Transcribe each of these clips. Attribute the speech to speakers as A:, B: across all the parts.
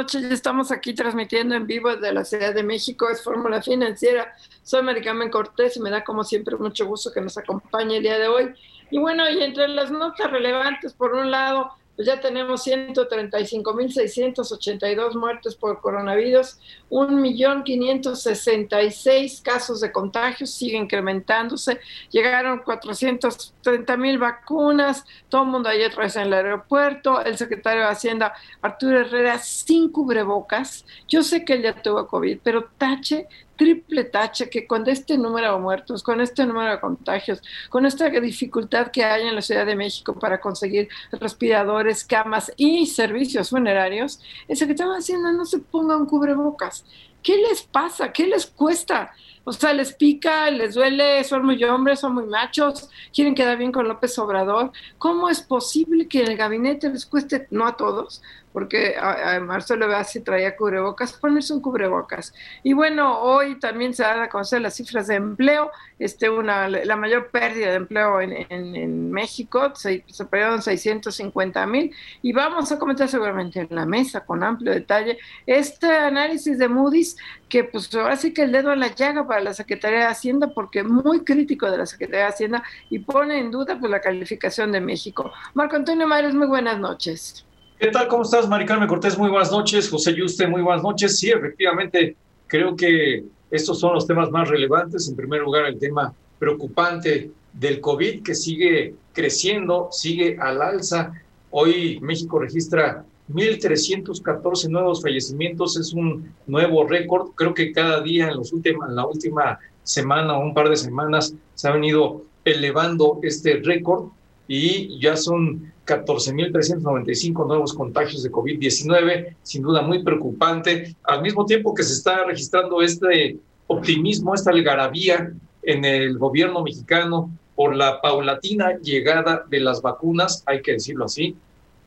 A: Noches. Estamos aquí transmitiendo en vivo desde la Ciudad de México. Es Fórmula Financiera. Soy Maricarmen Cortés y me da como siempre mucho gusto que nos acompañe el día de hoy. Y bueno, y entre las notas relevantes, por un lado, pues ya tenemos 135.682 muertes por coronavirus, 1.566 casos de contagios, sigue incrementándose, llegaron 430.000 vacunas, todo el mundo ayer vez en el aeropuerto, el secretario de Hacienda, Arturo Herrera, sin cubrebocas, yo sé que él ya tuvo COVID, pero tache triple tache que con este número de muertos, con este número de contagios, con esta dificultad que hay en la Ciudad de México para conseguir respiradores, camas y servicios funerarios, el secretario de Hacienda no se ponga un cubrebocas. ¿Qué les pasa? ¿Qué les cuesta? O sea, les pica, les duele, son muy hombres, son muy machos, quieren quedar bien con López Obrador. ¿Cómo es posible que el gabinete les cueste, no a todos, porque a, Marcelo Bassi traía cubrebocas, ponerse un cubrebocas. Y bueno, hoy también se dan a conocer las cifras de empleo, este, una, la mayor pérdida de empleo en, en, México, se, se perdieron 650 mil, y vamos a comentar seguramente en la mesa con amplio detalle este análisis de Moody's, que pues ahora sí que el dedo en la llaga para la Secretaría de Hacienda, porque muy crítico de la Secretaría de Hacienda y pone en duda pues la calificación de México. Marco Antonio Mares, muy buenas noches.
B: ¿Qué tal? ¿Cómo estás, Mari Carmen Cortés? Muy buenas noches. José Yuste, muy buenas noches. Sí, efectivamente, creo que estos son los temas más relevantes. En primer lugar, el tema preocupante del COVID que sigue creciendo, sigue al alza. Hoy México registra 1.314 nuevos fallecimientos, es un nuevo récord. Creo que cada día en, los últimos, en la última semana o un par de semanas se ha venido elevando este récord y ya son 14.395 nuevos contagios de COVID-19, sin duda muy preocupante, al mismo tiempo que se está registrando este optimismo, esta algarabía en el gobierno mexicano por la paulatina llegada de las vacunas, hay que decirlo así,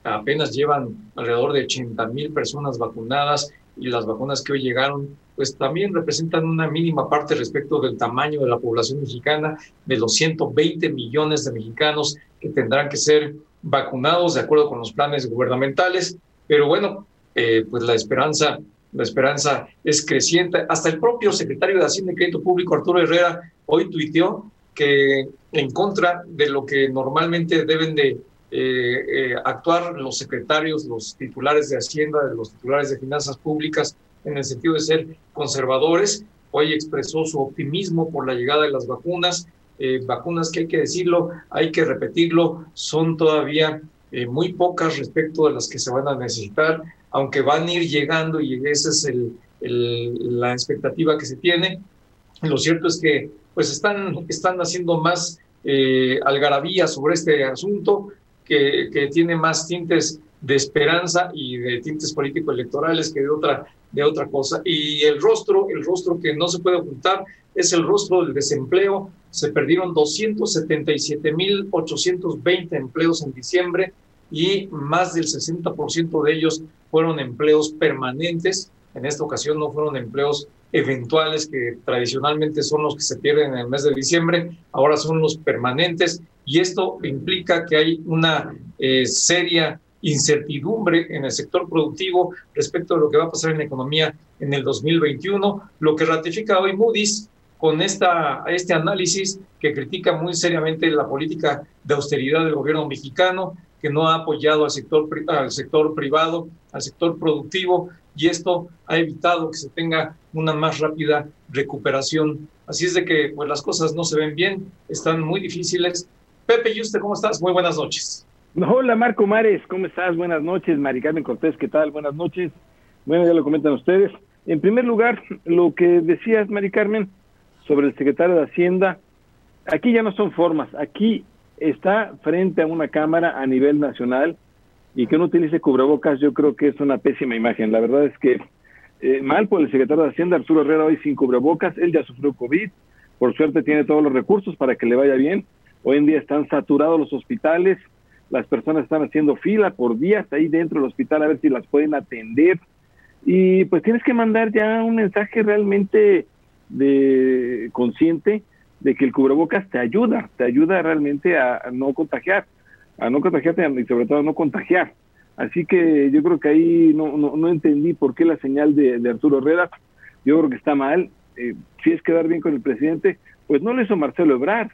B: apenas llevan alrededor de 80 mil personas vacunadas y las vacunas que hoy llegaron pues también representan una mínima parte respecto del tamaño de la población mexicana, de los 120 millones de mexicanos que tendrán que ser vacunados de acuerdo con los planes gubernamentales. Pero bueno, eh, pues la esperanza, la esperanza es creciente. Hasta el propio secretario de Hacienda y Crédito Público, Arturo Herrera, hoy tuiteó que en contra de lo que normalmente deben de eh, eh, actuar los secretarios, los titulares de Hacienda, los titulares de Finanzas Públicas, en el sentido de ser conservadores. Hoy expresó su optimismo por la llegada de las vacunas, eh, vacunas que hay que decirlo, hay que repetirlo, son todavía muy pocas respecto de las que se van a necesitar, aunque van a ir llegando y esa es la expectativa que se tiene. Lo cierto es que pues están, están haciendo más algarabía sobre este asunto, que, tiene más tintes de esperanza y de tintes político-electorales que de otra, de otra cosa. Y el rostro, el rostro que no se puede ocultar, es el rostro del desempleo. Se perdieron 277.820 empleos en diciembre y más del 60% de ellos fueron empleos permanentes. En esta ocasión no fueron empleos eventuales que tradicionalmente son los que se pierden en el mes de diciembre, ahora son los permanentes y esto implica que hay una eh, seria incertidumbre en el sector productivo respecto a lo que va a pasar en la economía en el 2021, lo que ratifica hoy Moody's con esta, este análisis que critica muy seriamente la política de austeridad del gobierno mexicano, que no ha apoyado al sector, al sector privado, al sector productivo, y esto ha evitado que se tenga una más rápida recuperación. Así es de que pues, las cosas no se ven bien, están muy difíciles. Pepe, ¿y usted cómo estás? Muy buenas noches.
C: Hola Marco Mares, ¿cómo estás? Buenas noches. Mari Cortés, ¿qué tal? Buenas noches. Bueno, ya lo comentan ustedes. En primer lugar, lo que decías, Mari Carmen, sobre el secretario de Hacienda, aquí ya no son formas, aquí está frente a una cámara a nivel nacional y que no utilice cubrebocas, yo creo que es una pésima imagen. La verdad es que eh, mal por el secretario de Hacienda, Arturo Herrera, hoy sin cubrebocas, él ya sufrió COVID, por suerte tiene todos los recursos para que le vaya bien. Hoy en día están saturados los hospitales, las personas están haciendo fila por días ahí dentro del hospital a ver si las pueden atender. Y pues tienes que mandar ya un mensaje realmente de consciente de que el cubrebocas te ayuda, te ayuda realmente a no contagiar a no contagiarte y sobre todo a no contagiar. Así que yo creo que ahí no, no, entendí por qué la señal de, Arturo Herrera. Yo creo que está mal. Eh, si es quedar bien con el presidente, pues no lo hizo Marcelo Ebrard,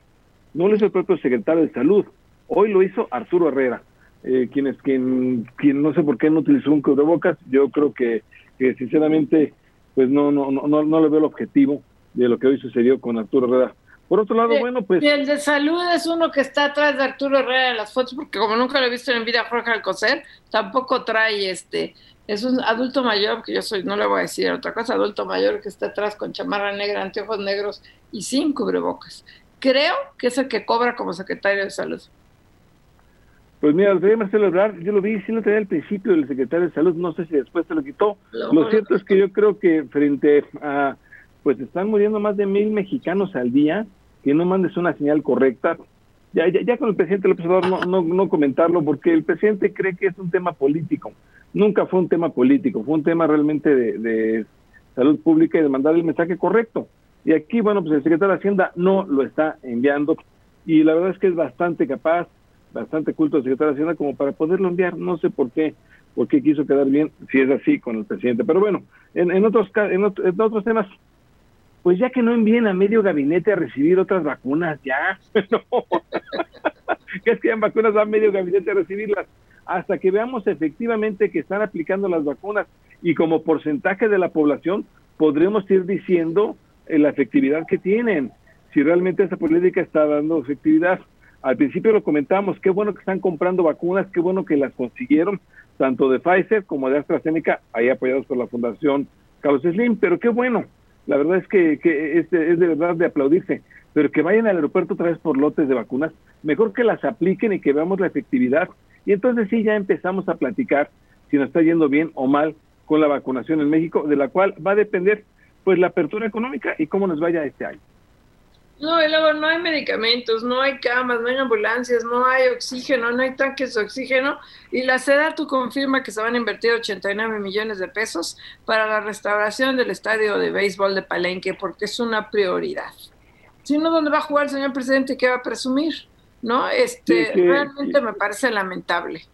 C: no lo hizo el propio secretario de Salud. Hoy lo hizo Arturo Herrera, eh, quien, es, quien, quien no sé por qué no utilizó un cubrebocas. Yo creo que, que sinceramente pues no, no, no, no, no le veo el objetivo de lo que hoy sucedió con Arturo Herrera. Por otro lado, bueno, pues...
A: Y el de salud es uno que está atrás de Arturo Herrera en las fotos, porque como nunca lo he visto en vida Jorge Alcocer, tampoco trae este... Es un adulto mayor, que yo soy, no le voy a decir otra cosa, adulto mayor que está atrás con chamarra negra, anteojos negros y sin cubrebocas. Creo que es el que cobra como secretario de salud.
C: Pues mira, lo Marcelo Ebrard, yo lo vi, sí lo tenía al principio del secretario de salud, no sé si después se lo quitó. lo cierto es que yo creo que frente a, pues están muriendo más de mil mexicanos al día, que no mandes una señal correcta. Ya, ya, ya con el presidente López Obrador no, no, no comentarlo porque el presidente cree que es un tema político. Nunca fue un tema político, fue un tema realmente de, salud pública y de mandar el mensaje correcto. Y aquí, bueno, pues el secretario de Hacienda no lo está enviando y la verdad es que es bastante capaz, bastante culto el secretario de Hacienda como para poderlo enviar. No sé por qué, por qué quiso quedar bien si es así con el presidente. Pero bueno, en, en otros, en, en otros temas, pues ya que no envíen a medio gabinete a recibir otras vacunas, ya. no. es que en vacunas a medio gabinete a recibirlas. Hasta que veamos efectivamente que están aplicando las vacunas y como porcentaje de la población podremos ir diciendo la efectividad que tienen, si realmente esa política está dando efectividad. Al principio lo comentamos, qué bueno que están comprando vacunas, qué bueno que las consiguieron, tanto de Pfizer como de AstraZeneca, ahí apoyados por la Fundación Carlos Slim, pero qué bueno, la verdad es que, que es, de, verdad de aplaudirse, pero que vayan al aeropuerto otra vez por lotes de vacunas, mejor que las apliquen y que veamos la efectividad. Y entonces sí, ya empezamos a platicar si nos está yendo bien o mal con la vacunación en México, de la cual va a depender pues la apertura económica y cómo nos vaya este año.
A: No, y luego no hay medicamentos, no hay camas, no hay ambulancias, no hay oxígeno, no hay tanques de oxígeno. Y la tú confirma que se van a invertir 89 millones de pesos para la restauración del estadio de béisbol de Palenque, porque es una prioridad. Si no, ¿dónde va a jugar el señor presidente? ¿Qué va a presumir? ¿No? Este, realmente me parece lamentable.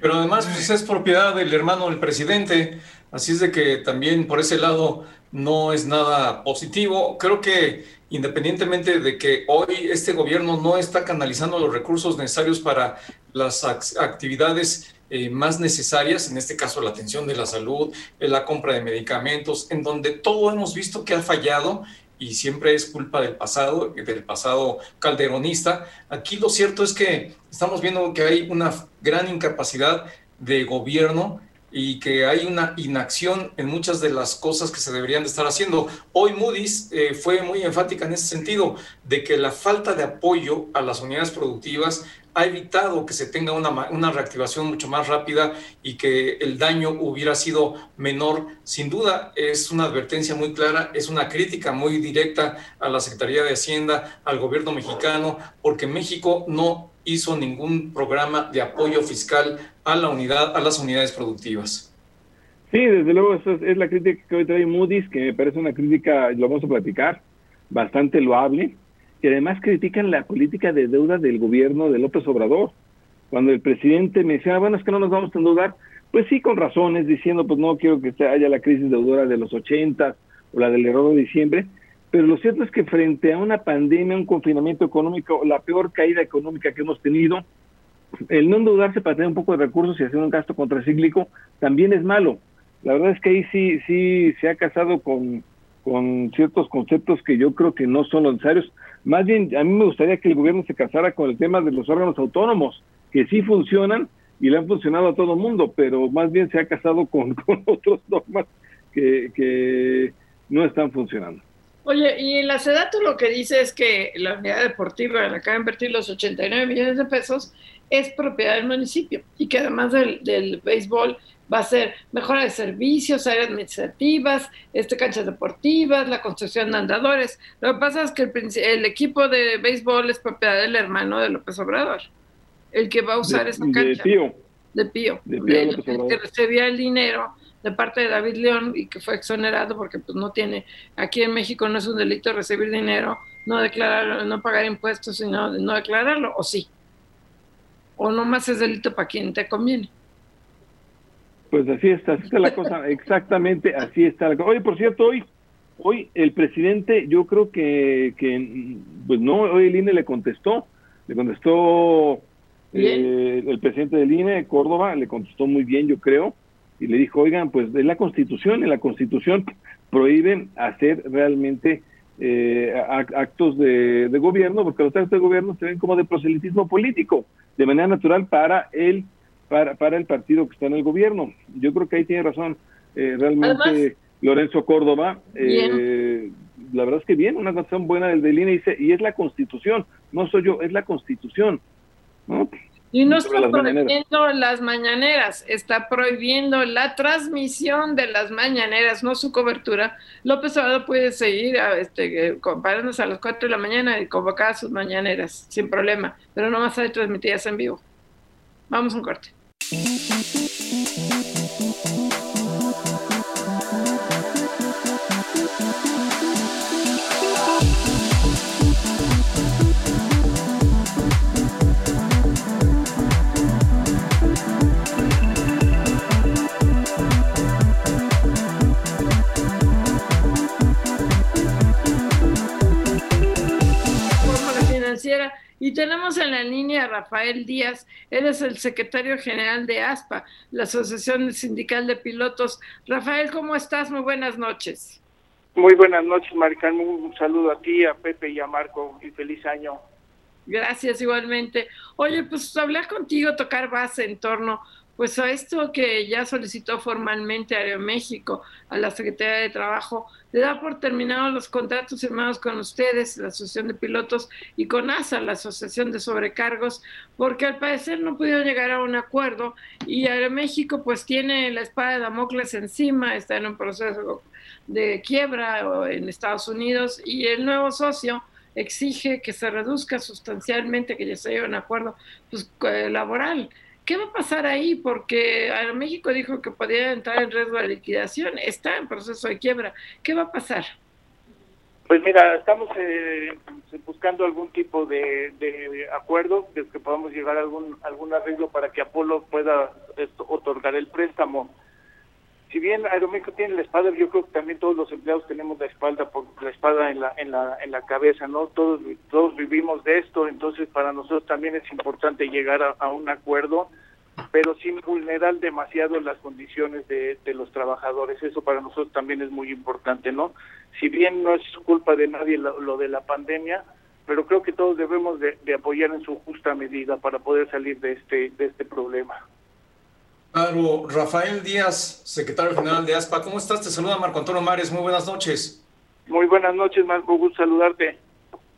B: Pero además pues, es propiedad del hermano del presidente, así es de que también por ese lado no es nada positivo. Creo que independientemente de que hoy este gobierno no está canalizando los recursos necesarios para las actividades eh, más necesarias, en este caso la atención de la salud, eh, la compra de medicamentos, en donde todo hemos visto que ha fallado y siempre es culpa del pasado, del pasado calderonista. Aquí lo cierto es que estamos viendo que hay una gran incapacidad de gobierno y que hay una inacción en muchas de las cosas que se deberían de estar haciendo. Hoy Moody's eh, fue muy enfática en ese sentido, de que la falta de apoyo a las unidades productivas ha evitado que se tenga una, una reactivación mucho más rápida y que el daño hubiera sido menor. Sin duda es una advertencia muy clara, es una crítica muy directa a la Secretaría de Hacienda, al gobierno mexicano, porque México no hizo ningún programa de apoyo fiscal a la unidad, a las unidades productivas.
C: Sí, desde luego, eso es, la crítica que hoy trae Moody's, que me parece una crítica, lo vamos a platicar, bastante loable, y además critican la política de deuda del gobierno de López Obrador. Cuando el presidente me decía, ah, bueno, es que no nos vamos a endeudar, pues sí, con razones, diciendo, pues no quiero que haya la crisis deudora de los 80 o la del error de diciembre, pero lo cierto es que frente a una pandemia, un confinamiento económico, la peor caída económica que hemos tenido, el no endeudarse para tener un poco de recursos y hacer un gasto contracíclico también es malo. La verdad es que ahí sí, sí se ha casado con, con ciertos conceptos que yo creo que no son necesarios. Más bien, a mí me gustaría que el gobierno se casara con el tema de los órganos autónomos, que sí funcionan y le han funcionado a todo el mundo, pero más bien se ha casado con, con otros normas que, que no están funcionando.
A: Oye, y en la SEDATU lo que dice es que la unidad deportiva en la que va a invertir los 89 millones de pesos es propiedad del municipio y que además del, del béisbol va a ser mejora de servicios, áreas administrativas, este, canchas deportivas, la construcción de andadores. Lo que pasa es que el, el equipo de béisbol es propiedad del hermano de López Obrador, el que va a usar esa cancha.
C: De Pío.
A: De Pío. De Pío el, que recibía el dinero de parte de David León y que fue exonerado porque pues no tiene, aquí en México no es un delito recibir dinero, no declararlo, no pagar impuestos, sino no declararlo, o sí. O no más es delito para quien te conviene.
C: Pues así está, así está la cosa, exactamente así está la cosa. Oye, por cierto, hoy, hoy el presidente, yo creo que, que pues no, hoy el INE le contestó, le contestó eh, el presidente del INE, Córdoba, le contestó muy bien, yo creo, y le dijo, oigan, pues es la constitución, y la constitución prohíbe hacer realmente eh, actos de, de, gobierno, porque los actos de gobierno se ven como de proselitismo político, de manera natural para el para, para el partido que está en el gobierno. Yo creo que ahí tiene razón eh, realmente Lorenzo Córdoba. Eh, la verdad es que bien, una canción buena del del INE dice, y es la constitución, no soy yo, es la constitución. ¿no?
A: Y no está prohibiendo las mañaneras, está prohibiendo la transmisión de las mañaneras, no su cobertura. López Obrador puede seguir a, este, comparándose a las 4 de la mañana y convocar sus mañaneras sin problema, pero no más hay transmitidas en vivo. Vamos a un corte. Financiera y tenemos en la línea a Rafael Díaz, él es el secretario general de ASPA, la Asociación Sindical de Pilotos. Rafael, ¿cómo estás? Muy buenas noches.
D: Muy buenas noches, Maricarmen. Un saludo a ti, a Pepe y a Marco y feliz año.
A: Gracias, igualmente. Oye, pues hablar contigo, tocar base en torno pues a esto que ya solicitó formalmente Aeroméxico a la Secretaría de Trabajo, le da por terminados los contratos firmados con ustedes, la Asociación de Pilotos, y con ASA, la Asociación de Sobrecargos, porque al parecer no pudieron llegar a un acuerdo y Aeroméxico pues tiene la espada de Damocles encima, está en un proceso de quiebra en Estados Unidos y el nuevo socio exige que se reduzca sustancialmente, que ya se lleve un acuerdo pues, laboral. ¿Qué va a pasar ahí? Porque México dijo que podía entrar en riesgo de liquidación, está en proceso de quiebra. ¿Qué va a pasar?
D: Pues mira, estamos eh, buscando algún tipo de, acuerdo, de que podamos llegar a algún, algún arreglo para que Apolo pueda otorgar el préstamo. Si bien Aeroméxico tiene la espada, yo creo que también todos los empleados tenemos la espalda por la espada en la en la en la cabeza, ¿no? Todos todos vivimos de esto, entonces para nosotros también es importante llegar a, un acuerdo, pero sin vulnerar demasiado las condiciones de, los trabajadores. Eso para nosotros también es muy importante, ¿no? Si bien no es culpa de nadie lo, de la pandemia, pero creo que todos debemos de, de apoyar en su justa medida para poder salir de este de este problema.
B: Claro, Rafael Díaz, secretario general de ASPA, ¿cómo estás? Te saluda Marco Antonio Mares, muy buenas noches.
D: Muy buenas noches, Marco, gusto saludarte.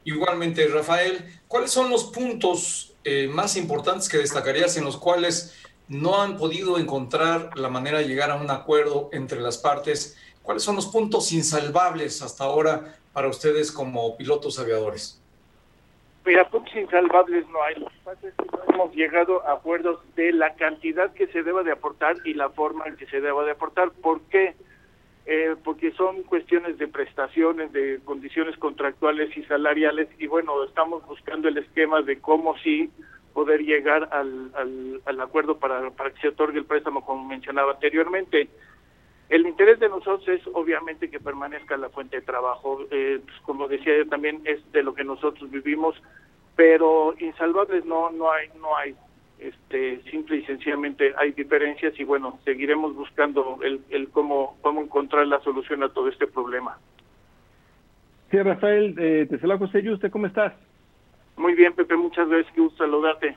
B: Igualmente, Rafael, ¿cuáles son los puntos eh, más importantes que destacarías en los cuales no han podido encontrar la manera de llegar a un acuerdo entre las partes? ¿Cuáles son los puntos insalvables hasta ahora para ustedes como pilotos aviadores?
D: Mira, puntos insalvables no hay. Lo que pasa es que no hemos llegado a acuerdos de la cantidad que se deba de aportar y la forma en que se deba de aportar. ¿Por qué? Eh, porque son cuestiones de prestaciones, de condiciones contractuales y salariales y bueno, estamos buscando el esquema de cómo sí poder llegar al, al, acuerdo para, para que se otorgue el préstamo como mencionaba anteriormente. El interés de nosotros es obviamente que permanezca la fuente de trabajo. Eh, pues, como decía yo también es de lo que nosotros vivimos, pero insalvables no no hay no hay. Este simple y sencillamente hay diferencias y bueno seguiremos buscando el, el cómo cómo encontrar la solución a todo este problema.
C: Sí, Rafael, eh, te saluda José ¿usted cómo estás?
D: Muy bien, Pepe, muchas gracias, qué gusto saludarte.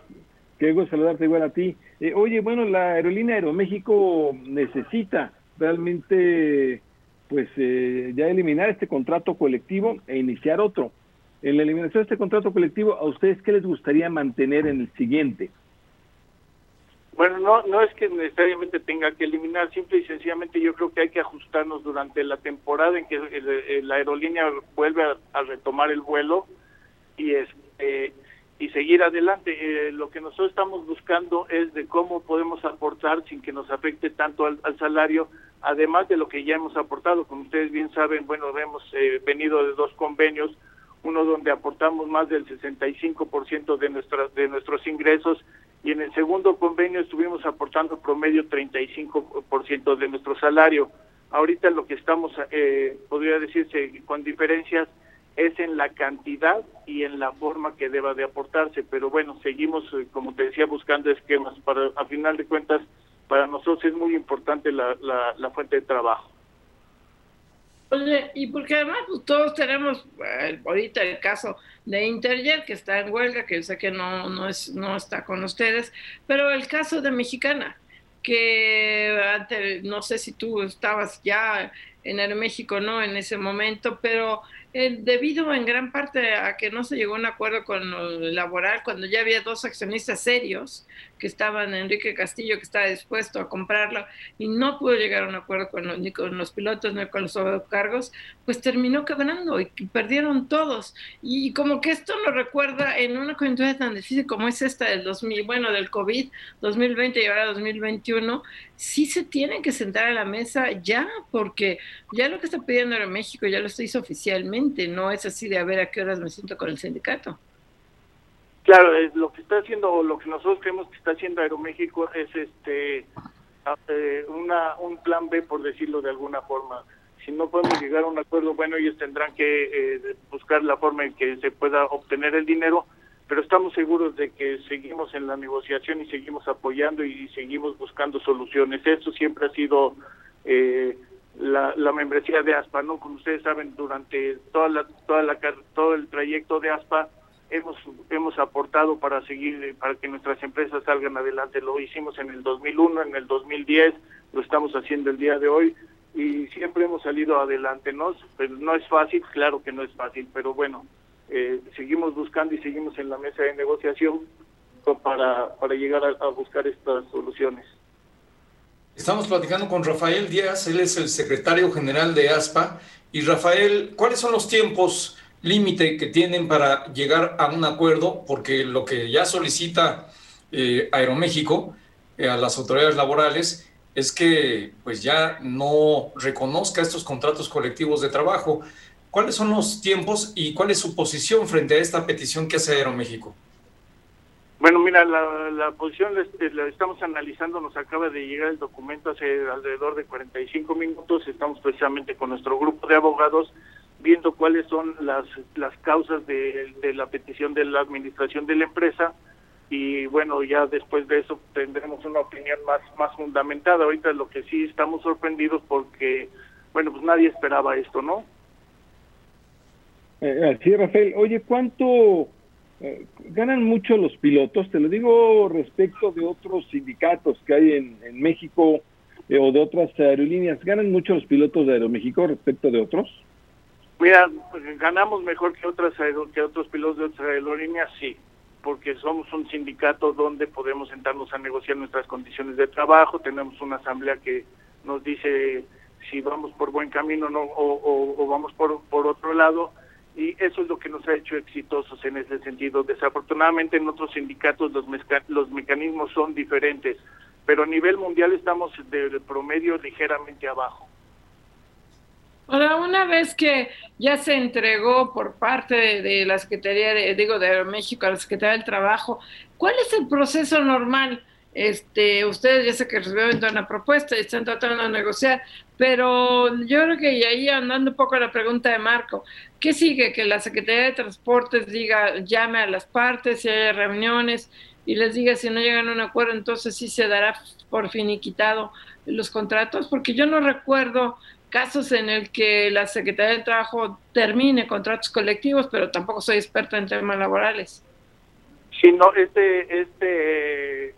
C: Qué gusto saludarte igual a ti. Eh, oye, bueno, la aerolínea Aeroméxico necesita realmente pues eh, ya eliminar este contrato colectivo e iniciar otro. En la eliminación de este contrato colectivo, ¿a ustedes qué les gustaría mantener en el siguiente?
D: Bueno, no, no es que necesariamente tenga que eliminar, simple y sencillamente yo creo que hay que ajustarnos durante la temporada en que la aerolínea vuelve a, retomar el vuelo y este y seguir adelante. Eh, lo que nosotros estamos buscando es de cómo podemos aportar sin que nos afecte tanto al, salario, además de lo que ya hemos aportado. Como ustedes bien saben, bueno, hemos eh, venido de dos convenios, uno donde aportamos más del 65% de, nuestras, de nuestros ingresos y en el segundo convenio estuvimos aportando promedio 35% de nuestro salario. Ahorita lo que estamos, eh, podría decirse con diferencias, es en la cantidad y en la forma que deba de aportarse, pero bueno, seguimos, eh, como te decía, buscando esquemas. Para, a final de cuentas, para nosotros es muy importante la, la, fuente de trabajo.
A: Oye, y porque además pues, todos tenemos eh, ahorita el caso de Interjet, que está en huelga, que yo sé que no, no, es, no está con ustedes, pero el caso de Mexicana, que antes, no sé si tú estabas ya en Aeroméxico, ¿no? En ese momento, pero eh, debido en gran parte a que no se llegó a un acuerdo con lo laboral, cuando ya había dos accionistas serios, que estaban Enrique Castillo, que estaba dispuesto a comprarlo, y no pudo llegar a un acuerdo con los, ni con los pilotos ni con los sobrecargos, pues terminó quebrando y perdieron todos. Y como que esto nos recuerda en una coyuntura tan difícil como es esta del 2000, bueno, del COVID 2020 y ahora 2021, sí se tienen que sentar a la mesa ya, porque ya lo que está pidiendo ahora México ya lo se hizo oficialmente, no es así de a ver a qué horas me siento con el sindicato.
D: Claro, lo que está haciendo, lo que nosotros creemos que está haciendo Aeroméxico es este eh, una un plan B, por decirlo de alguna forma. Si no podemos llegar a un acuerdo, bueno, ellos tendrán que eh, buscar la forma en que se pueda obtener el dinero, pero estamos seguros de que seguimos en la negociación y seguimos apoyando y seguimos buscando soluciones. Eso siempre ha sido eh, la, la, membresía de ASPA, ¿no? Como ustedes saben, durante toda la, toda la, todo el trayecto de ASPA hemos hemos aportado para seguir para que nuestras empresas salgan adelante. Lo hicimos en el 2001, en el 2010, lo estamos haciendo el día de hoy y siempre hemos salido adelante. No, pero no es fácil, claro que no es fácil, pero bueno, eh, seguimos buscando y seguimos en la mesa de negociación para, para llegar a, buscar estas soluciones.
B: Estamos platicando con Rafael Díaz, él es el secretario general de ASPA. Y Rafael, ¿cuáles son los tiempos límite que tienen para llegar a un acuerdo? Porque lo que ya solicita eh, Aeroméxico eh, a las autoridades laborales es que pues ya no reconozca estos contratos colectivos de trabajo. ¿Cuáles son los tiempos y cuál es su posición frente a esta petición que hace Aeroméxico?
D: Bueno, mira, la, posición este, la, estamos analizando, nos acaba de llegar el documento hace alrededor de 45 minutos, estamos precisamente con nuestro grupo de abogados viendo cuáles son las, las causas de, la petición de la administración de la empresa y bueno, ya después de eso tendremos una opinión más, más fundamentada. Ahorita lo que sí estamos sorprendidos porque, bueno, pues nadie esperaba esto, ¿no?
C: Eh, sí, Rafael. Oye, ¿cuánto eh, ganan mucho los pilotos? Te lo digo respecto de otros sindicatos que hay en, en México eh, o de otras aerolíneas. ¿Ganan mucho los pilotos de Aeroméxico respecto de otros?
D: Mira, ganamos mejor que otras que otros pilotos de otras aerolíneas, sí, porque somos un sindicato donde podemos sentarnos a negociar nuestras condiciones de trabajo, tenemos una asamblea que nos dice si vamos por buen camino no, o, o vamos por, por otro lado y eso es lo que nos ha hecho exitosos en ese sentido. Desafortunadamente en otros sindicatos los, los mecanismos son diferentes, pero a nivel mundial estamos de promedio ligeramente abajo.
A: Ahora, una vez que ya se entregó por parte de, la Secretaría, de, digo, de México a la Secretaría del Trabajo, ¿cuál es el proceso normal? Este, ustedes ya sé que recibieron una propuesta y están tratando de negociar, pero yo creo que ahí andando un poco a la pregunta de Marco, ¿qué sigue? Que la Secretaría de Transportes diga, llame a las partes, si hay reuniones y les diga si no llegan a un acuerdo, entonces sí se dará por finiquitado los contratos, porque yo no recuerdo casos en el que la Secretaría de Trabajo termine contratos colectivos, pero tampoco soy experta en temas laborales.
D: Sí, no, este, este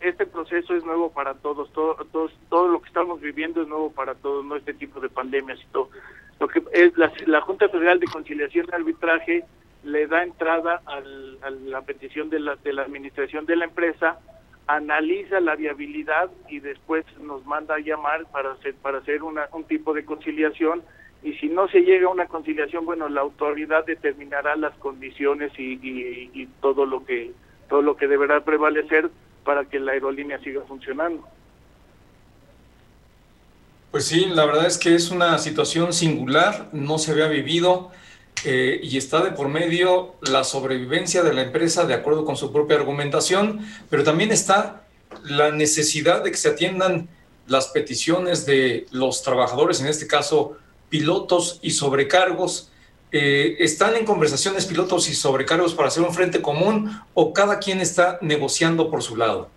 D: este proceso es nuevo para todos, todo, todos, todo lo que estamos viviendo es nuevo para todos, no este tipo de pandemias y todo. Lo que es la, la Junta Federal de Conciliación y Arbitraje le da entrada al, a la petición de la, de la administración de la empresa, analiza la viabilidad y después nos manda a llamar para hacer, para hacer una, un tipo de conciliación y si no se llega a una conciliación, bueno, la autoridad determinará las condiciones y, y, y todo lo que todo lo que deberá prevalecer para que la aerolínea siga funcionando.
B: Pues sí, la verdad es que es una situación singular, no se había vivido eh, y está de por medio la sobrevivencia de la empresa de acuerdo con su propia argumentación, pero también está la necesidad de que se atiendan las peticiones de los trabajadores, en este caso pilotos y sobrecargos. Eh, ¿Están en conversaciones pilotos y sobrecargos para hacer un frente común o cada quien está negociando por su lado?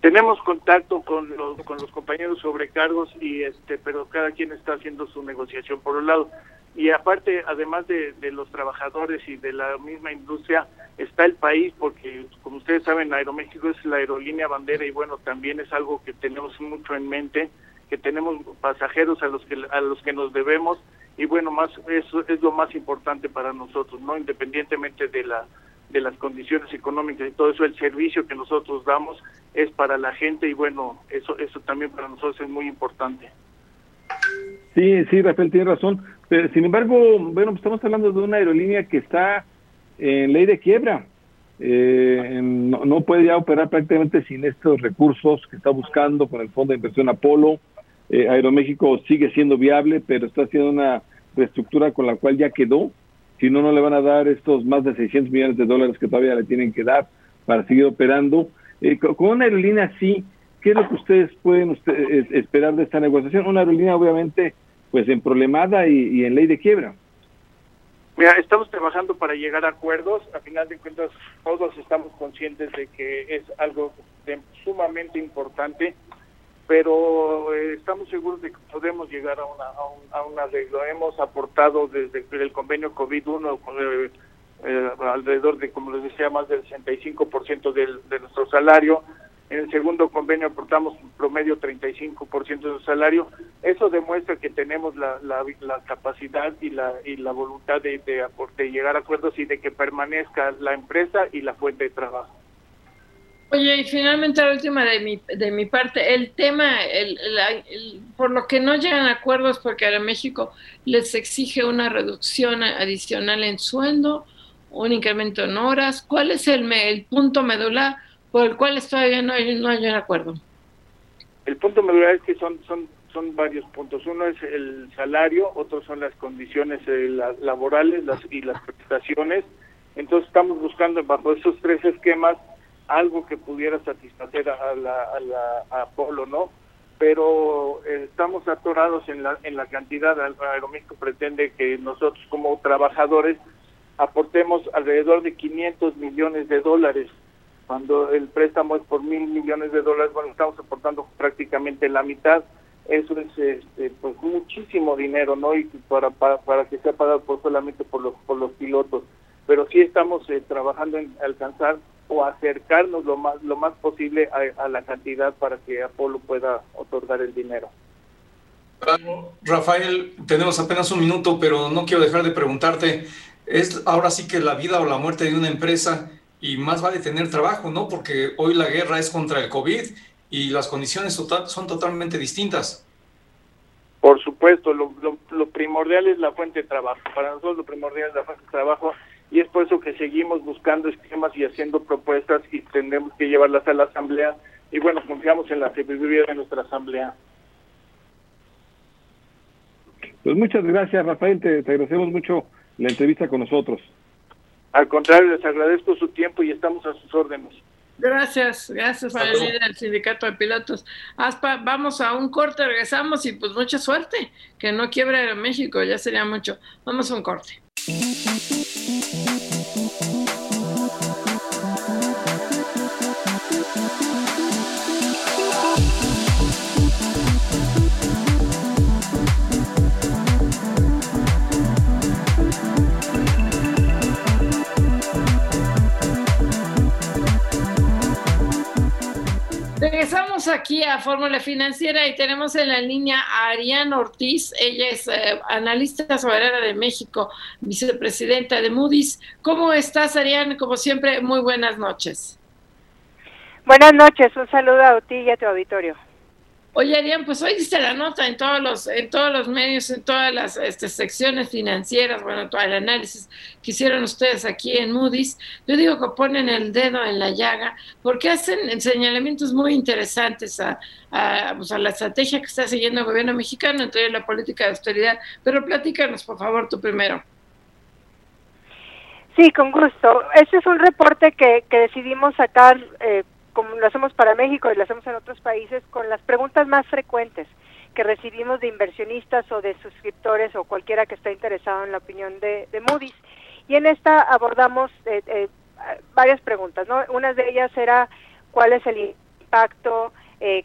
D: Tenemos contacto con los, con los compañeros sobrecargos y este, pero cada quien está haciendo su negociación por un lado. Y aparte, además de, de los trabajadores y de la misma industria, está el país, porque como ustedes saben, Aeroméxico es la aerolínea bandera y bueno, también es algo que tenemos mucho en mente, que tenemos pasajeros a los que a los que nos debemos y bueno, más eso es lo más importante para nosotros, no independientemente de la de las condiciones económicas y todo eso, el servicio que nosotros damos es para la gente y bueno, eso eso también para nosotros es muy importante.
C: Sí, sí, Rafael tiene razón. Pero, sin embargo, bueno, estamos hablando de una aerolínea que está en ley de quiebra. Eh, no, no, puede ya operar prácticamente sin estos recursos que está buscando con el Fondo de Inversión Apolo. Eh, Aeroméxico sigue siendo viable, pero está haciendo una reestructura con la cual ya quedó si no, no le van a dar estos más de 600 millones de dólares que todavía le tienen que dar para seguir operando. Eh, con una aerolínea así, ¿qué es lo que ustedes pueden ustedes esperar de esta negociación? Una aerolínea obviamente pues en problemada y, en ley de quiebra.
D: Mira, estamos trabajando para llegar a acuerdos. A final de cuentas, todos estamos conscientes de que es algo sumamente importante pero eh, estamos seguros de que podemos llegar a, una, a, un, a un arreglo. Hemos aportado desde el convenio COVID-1 eh, eh, alrededor de, como les decía, más del 65% del, de nuestro salario. En el segundo convenio aportamos un promedio 35% de nuestro salario. Eso demuestra que tenemos la, la, capacidad y la, y la voluntad de, de, de llegar a acuerdos y de que permanezca la empresa y la fuente de trabajo.
A: Oye, y finalmente la última de mi, de mi parte, el tema, el, por lo que no llegan a acuerdos porque a México les exige una reducción adicional en sueldo, un incremento en horas, ¿cuál es el, el punto medular por el cual todavía no hay, no hay un acuerdo?
D: El punto medular es que son, son, son varios puntos. Uno es el salario, otros son las condiciones eh, la, laborales las, y las prestaciones. Entonces estamos buscando bajo esos tres esquemas algo que pudiera satisfacer a la, a la a Apolo, ¿no? Pero eh, estamos atorados en la, en la cantidad. Aeroméxico pretende que nosotros como trabajadores aportemos alrededor de 500 millones de dólares. Cuando el préstamo es por mil millones de dólares, bueno, estamos aportando prácticamente la mitad. Eso es este, pues muchísimo dinero, ¿no? Y para, para, para que sea pagado por solamente por los, por los pilotos. Pero sí estamos eh, trabajando en alcanzar o acercarnos lo más lo más posible a, a, la cantidad para que Apolo pueda otorgar el dinero.
B: Rafael, tenemos apenas un minuto, pero no quiero dejar de preguntarte, es ahora sí que la vida o la muerte de una empresa y más vale tener trabajo, ¿no? Porque hoy la guerra es contra el COVID y las condiciones total, son totalmente distintas.
D: Por supuesto, lo, lo, lo primordial es la fuente de trabajo. Para nosotros lo primordial es la fuente de trabajo y es por eso que seguimos buscando esquemas y haciendo propuestas y tendremos que llevarlas a la asamblea y bueno, confiamos en la sabiduría de nuestra asamblea.
C: Pues muchas gracias Rafael, te, te, agradecemos mucho la entrevista con nosotros.
D: Al contrario, les agradezco su tiempo y estamos a sus órdenes.
A: Gracias, gracias a el líder del sindicato de pilotos. Aspa, vamos a un corte, regresamos y pues mucha suerte, que no quiebre México, ya sería mucho. Vamos a un corte. Aquí a Fórmula Financiera y tenemos en la línea a Ariana Ortiz. Ella es eh, analista soberana de México, vicepresidenta de Moody's. ¿Cómo estás, Ariana? Como siempre, muy buenas noches.
E: Buenas noches, un saludo a ti y a tu auditorio.
A: Oye, Arián, pues hoy diste la nota en todos los, en todos los medios, en todas las este, secciones financieras, bueno, todo el análisis que hicieron ustedes aquí en Moody's. Yo digo que ponen el dedo en la llaga porque hacen señalamientos muy interesantes a, a, pues, a la estrategia que está siguiendo el gobierno mexicano, entre la política de austeridad. Pero platícanos, por favor, tú primero.
E: Sí, con gusto. Este es un reporte que, que decidimos sacar eh, como lo hacemos para México y lo hacemos en otros países, con las preguntas más frecuentes que recibimos de inversionistas o de suscriptores o cualquiera que esté interesado en la opinión de, Moody's. Y en esta abordamos eh, eh, varias preguntas, ¿no? Una de ellas era cuál es el impacto, eh,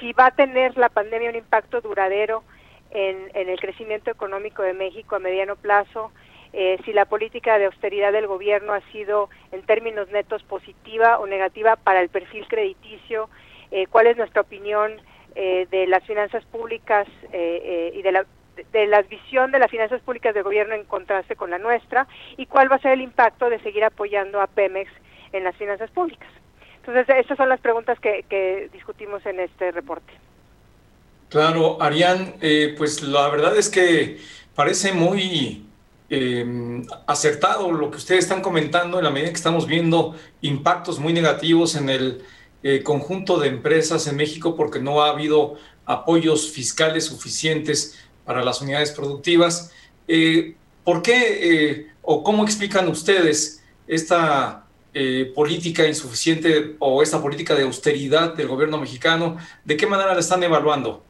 E: si va a tener la pandemia un impacto duradero en, en el crecimiento económico de México a mediano plazo, eh, si la política de austeridad del gobierno ha sido en términos netos positiva o negativa para el perfil crediticio, eh, cuál es nuestra opinión eh, de las finanzas públicas y de la, de la visión de las finanzas públicas del gobierno en contraste con la nuestra y cuál va a ser el impacto de seguir apoyando a Pemex en las finanzas públicas. Entonces, estas son las preguntas que, que discutimos en este reporte.
B: Claro, Arián, pues la verdad es que parece muy eh, acertado lo que ustedes están comentando en la medida que estamos viendo impactos muy negativos en el eh, conjunto de empresas en México porque no ha habido apoyos fiscales suficientes para las unidades productivas. Eh, ¿Por qué eh, o cómo explican ustedes esta política insuficiente o esta política de austeridad del gobierno mexicano? ¿De qué manera la están evaluando?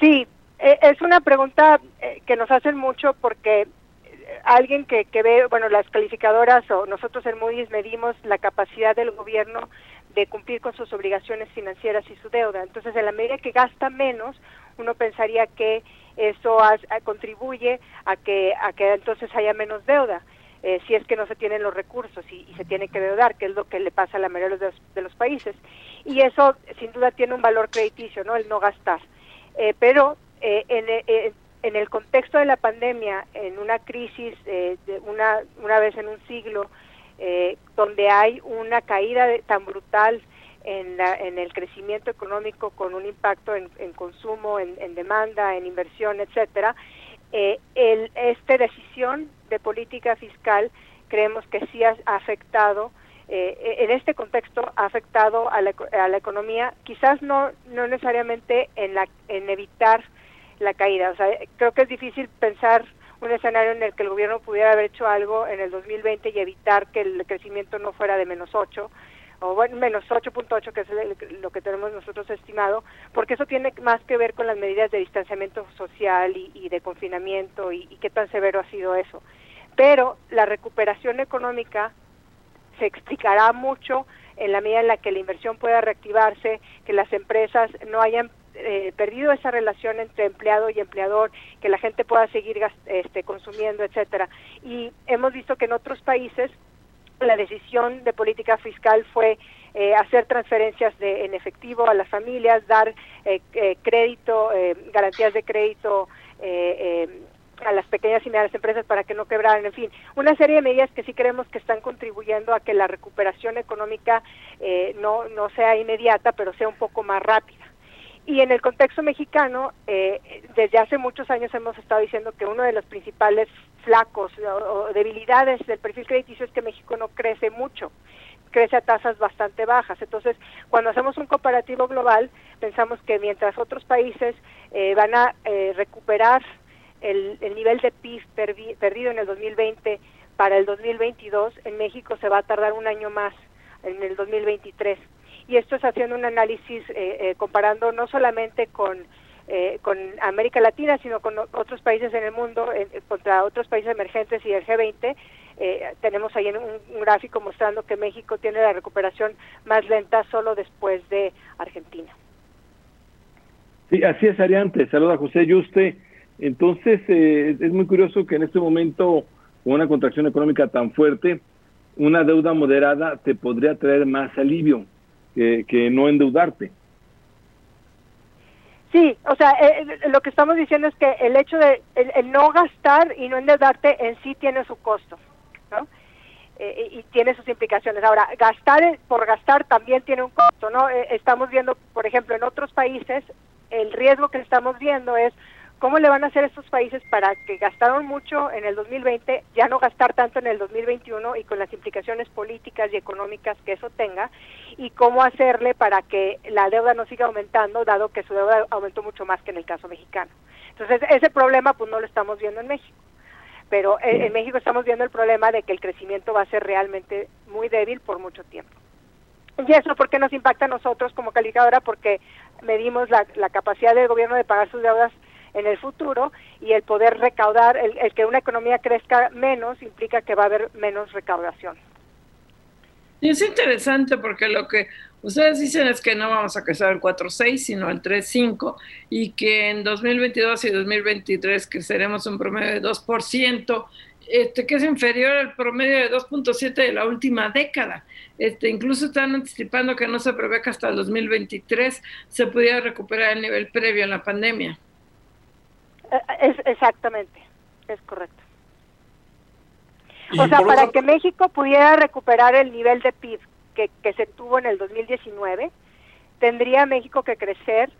E: Sí, eh, es una pregunta eh, que nos hacen mucho porque eh, alguien que, que ve, bueno, las calificadoras o nosotros en Moody's medimos la capacidad del gobierno de cumplir con sus obligaciones financieras y su deuda. Entonces, en la medida que gasta menos, uno pensaría que eso contribuye a que, a que entonces haya menos deuda. si es que no se tienen los recursos y, se tiene que deudar, que es lo que le pasa a la mayoría de los, de los países. Y eso, sin duda, tiene un valor crediticio, ¿no? El no gastar. pero eh, eh, en, el contexto de la pandemia, en una crisis eh, de una, una vez en un siglo, donde hay una caída tan brutal en, la, en el crecimiento económico con un impacto en, consumo, en, demanda, en inversión, etcétera, el, esta decisión de política fiscal creemos que sí ha afectado en este contexto ha afectado a la, a la economía, quizás no, no necesariamente en, la, en evitar la caída. O sea, creo que es difícil pensar un escenario en el que el gobierno pudiera haber hecho algo en el 2020 y evitar que el crecimiento no fuera de menos 8 o bueno, menos 8.8 que es lo que tenemos nosotros estimado, porque eso tiene más que ver con las medidas de distanciamiento social y, de confinamiento y, y qué tan severo ha sido eso. Pero la recuperación económica se explicará mucho en la medida en la que la inversión pueda reactivarse, que las empresas no hayan eh, perdido esa relación entre empleado y empleador, que la gente pueda seguir este, consumiendo, etcétera. Y hemos visto que en otros países la decisión de política fiscal fue eh, hacer transferencias de, en efectivo a las familias, dar eh, crédito, garantías de crédito a las pequeñas y medianas empresas para que no quebraran, en fin, una serie de medidas que sí creemos que están contribuyendo a que la recuperación económica no, no sea inmediata, pero sea un poco más rápida. Y en el contexto mexicano, eh, desde hace muchos años hemos estado diciendo que uno de los principales flacos o, debilidades del perfil crediticio es que México no crece mucho, crece a tasas bastante bajas. Entonces, cuando hacemos un comparativo global, pensamos que mientras otros países eh, van a eh, recuperar el, el, nivel de PIB perdido en el 2020 para el 2022, en México se va a tardar un año más, en el 2023 y esto es haciendo un análisis eh, eh, comparando no solamente con eh, con América Latina, sino con otros países en el mundo, contra otros países emergentes y el G20. tenemos ahí un, gráfico mostrando que México tiene la recuperación más lenta solo después de Argentina.
C: Sí, así es, Ariante. Saluda José Yuste. Entonces, es muy curioso que en este momento, con una contracción económica tan fuerte, una deuda moderada te podría traer más alivio que, no endeudarte.
E: Sí, o sea, eh, eh, lo que estamos diciendo es que el hecho de el, no gastar y no endeudarte en sí tiene su costo, ¿no? Eh, y tiene sus implicaciones. Ahora, gastar por gastar también tiene un costo, ¿no? estamos viendo, por ejemplo, en otros países, el riesgo que estamos viendo es ¿Cómo le van a hacer estos países para que gastaron mucho en el 2020, ya no gastar tanto en el 2021 y con las implicaciones políticas y económicas que eso tenga? ¿Y cómo hacerle para que la deuda no siga aumentando, dado que su deuda aumentó mucho más que en el caso mexicano? Entonces, ese problema pues no lo estamos viendo en México. Pero en, en México estamos viendo el problema de que el crecimiento va a ser realmente muy débil por mucho tiempo. Y eso, ¿por qué nos impacta a nosotros como calificadora? Porque medimos la, la capacidad del gobierno de pagar sus deudas en el futuro y el poder recaudar, el, que una economía crezca menos implica que va a haber menos recaudación.
A: Y es interesante porque lo que ustedes dicen es que no vamos a crecer al 4.6, sino al 3.5 y que en 2022 y 2023 creceremos un promedio de 2%, este, que es inferior al promedio de 2.7 de la última década. Este, incluso están anticipando que no se prevé que hasta el 2023 se pudiera recuperar el nivel previo a la pandemia.
E: Es, exactamente, es correcto. O sea, para que México pudiera recuperar el nivel de PIB que, que se tuvo en el 2019, tendría México que crecer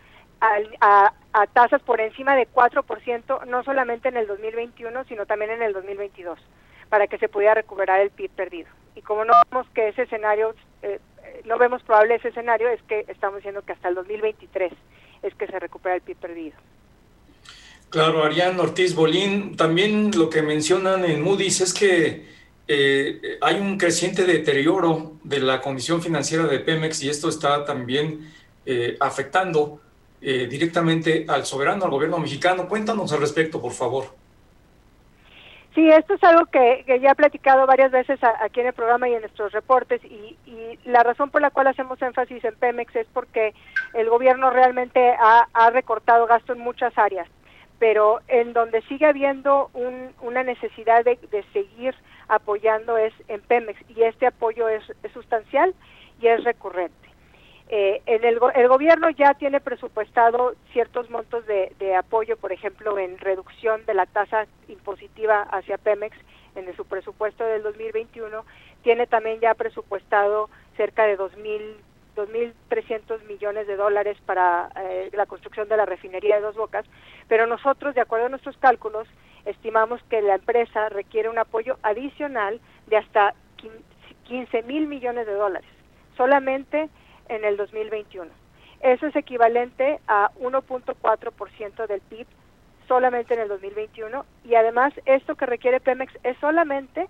E: a, a, tasas por encima de 4%, no solamente en el 2021, sino también en el 2022, para que se pudiera recuperar el PIB perdido. Y como no vemos que ese escenario, eh, no vemos probable ese escenario, es que estamos diciendo que hasta el 2023 es que se recupera el PIB perdido.
B: Claro, Arián Ortiz Bolín, también lo que mencionan en Moody's es que eh, hay un creciente deterioro de la condición financiera de Pemex y esto está también eh, afectando eh, directamente al soberano, al gobierno mexicano. Cuéntanos al respecto, por favor.
E: Sí, esto es algo que, ya he platicado varias veces aquí en el programa y en nuestros reportes y, la razón por la cual hacemos énfasis en Pemex es porque el gobierno realmente ha, ha recortado gasto en muchas áreas pero en donde sigue habiendo una necesidad de, seguir apoyando es en Pemex y este apoyo es, sustancial y es recurrente. Eh, en el, el, gobierno ya tiene presupuestado ciertos montos de, apoyo, por ejemplo, en reducción de la tasa impositiva hacia Pemex en su presupuesto del 2021. Tiene también ya presupuestado cerca de 2.000 2.300 millones de dólares para eh, la construcción de la refinería de Dos Bocas, pero nosotros, de acuerdo a nuestros cálculos, estimamos que la empresa requiere un apoyo adicional de hasta 15 mil millones de dólares, solamente en el 2021. Eso es equivalente a 1.4% del PIB solamente en el 2021 y además esto que requiere Pemex es solamente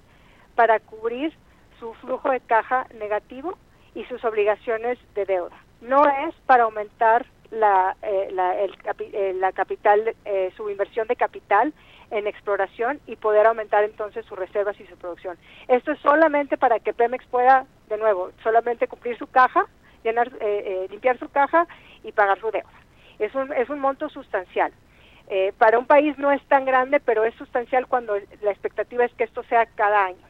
E: para cubrir su flujo de caja negativo y sus obligaciones de deuda. No es para aumentar la, eh, la, el, eh, la capital, eh, su inversión de capital en exploración y poder aumentar entonces sus reservas y su producción. Esto es solamente para que Pemex pueda, de nuevo, solamente cumplir su caja, llenar, limpiar su caja y pagar su deuda. Es un, es un monto sustancial. para un país no es tan grande, pero es sustancial cuando la expectativa es que esto sea cada año.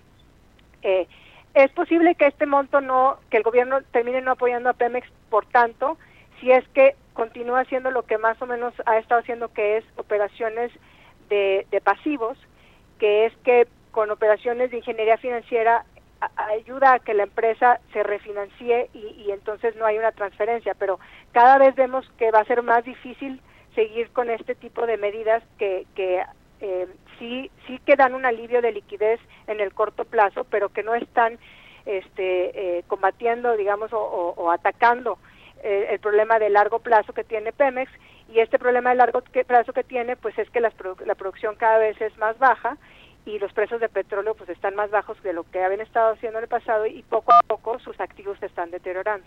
E: Es posible que este monto no, que el gobierno termine no apoyando a Pemex, por tanto, si es que continúa haciendo lo que más o menos ha estado haciendo, que es operaciones de, pasivos, que es que con operaciones de ingeniería financiera ayuda a que la empresa se refinancie y, entonces no hay una transferencia, pero cada vez vemos que va a ser más difícil seguir con este tipo de medidas que, que eh, sí, sí que dan un alivio de liquidez en el corto plazo, pero que no están este, eh, combatiendo, digamos, o, atacando eh, el problema de largo plazo que tiene Pemex. Y este problema de largo plazo que tiene, pues es que la producción cada vez es más baja y los precios de petróleo pues están más bajos de lo que habían estado haciendo en el pasado y poco a poco sus activos se están deteriorando.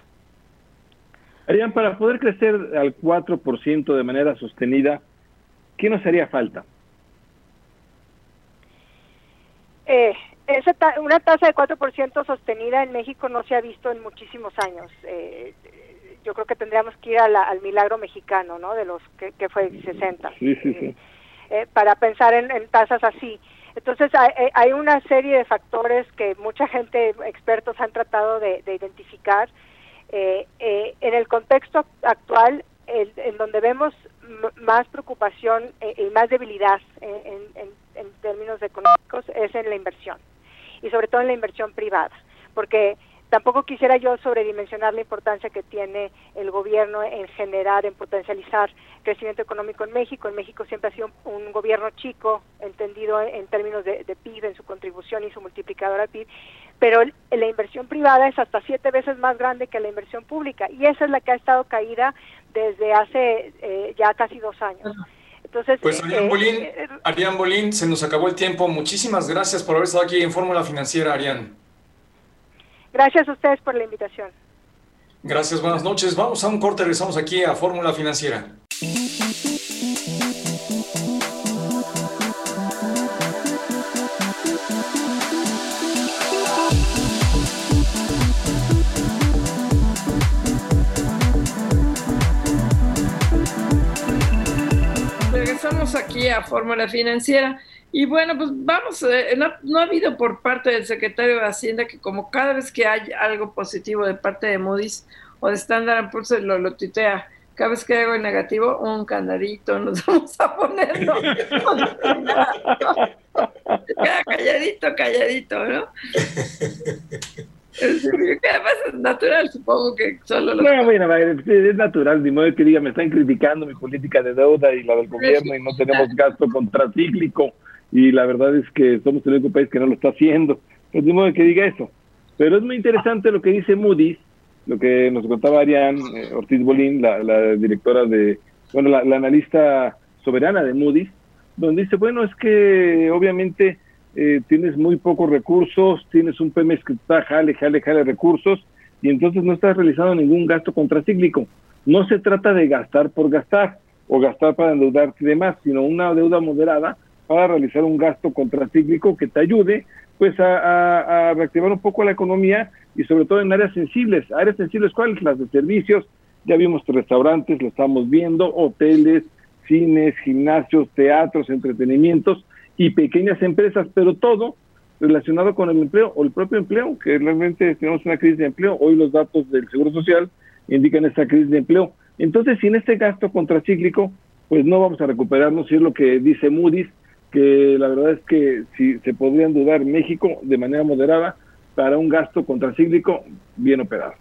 C: Arián, para poder crecer al 4% de manera sostenida, ¿qué nos haría falta?
E: Eh, una tasa de 4% sostenida en México no se ha visto en muchísimos años. Eh, yo creo que tendríamos que ir al milagro mexicano, ¿no? De los que, fue 60.
C: Eh,
E: eh, para pensar en, tasas así. Entonces hay, una serie de factores que mucha gente, expertos han tratado de, identificar. Eh, eh, en el contexto actual, en donde vemos más preocupación y más debilidad en, en términos económicos es en la inversión y sobre todo en la inversión privada, porque Tampoco quisiera yo sobredimensionar la importancia que tiene el gobierno en generar, en potencializar crecimiento económico en México. En México siempre ha sido un, gobierno chico, entendido en, términos de, PIB, en su contribución y su multiplicador al PIB, pero la inversión privada es hasta siete veces más grande que la inversión pública y esa es la que ha estado caída desde hace eh, ya casi dos años.
B: Entonces, pues Arián, eh, Bolín, eh, Arián Bolín, se nos acabó el tiempo. Muchísimas gracias por haber estado aquí en Fórmula Financiera, Arián.
E: Gracias a ustedes por la invitación.
B: Gracias, buenas noches. Vamos a un corte, regresamos aquí a Fórmula Financiera.
A: Regresamos aquí a Fórmula Financiera. Y bueno, pues vamos, eh, no, ha habido por parte del secretario de Hacienda que como cada vez que hay algo positivo de parte de Moody's o de Standard Poor's lo, lo tuitea, cada vez que hay algo negativo, un candadito, nos vamos a poner, calladito, calladito, ¿no? Es, además es natural, supongo que solo lo...
C: No, bueno, es natural, ni modo que diga, me están criticando mi política de deuda y la del gobierno y no tenemos gasto contracíclico y la verdad es que somos el único país que no lo está haciendo. Pues de modo que diga eso. Pero es muy interesante lo que dice Moody's, lo que nos contaba Arián eh, Ortiz Bolín, la, directora de, bueno, la, analista soberana de Moody's, donde dice, bueno, es que obviamente eh, tienes muy pocos recursos, tienes un PMS que está jale, jale, jale recursos, y entonces no estás realizando ningún gasto contracíclico. No se trata de gastar por gastar o gastar para endeudarte y demás, sino una deuda moderada para realizar un gasto contracíclico que te ayude pues a, reactivar un poco la economía y sobre todo en áreas sensibles. Áreas sensibles, ¿cuáles? Las de servicios, ya vimos restaurantes, lo estamos viendo, hoteles, cines, gimnasios, teatros, entretenimientos y pequeñas empresas, pero todo relacionado con el empleo o el propio empleo, que realmente tenemos una crisis de empleo. Hoy los datos del Seguro Social indican esta crisis de empleo. Entonces, sin este gasto contracíclico, pues no vamos a recuperarnos, si es lo que dice Moody's, que la verdad es que si se podrían dudar México de manera moderada para un gasto contracíclico bien operado.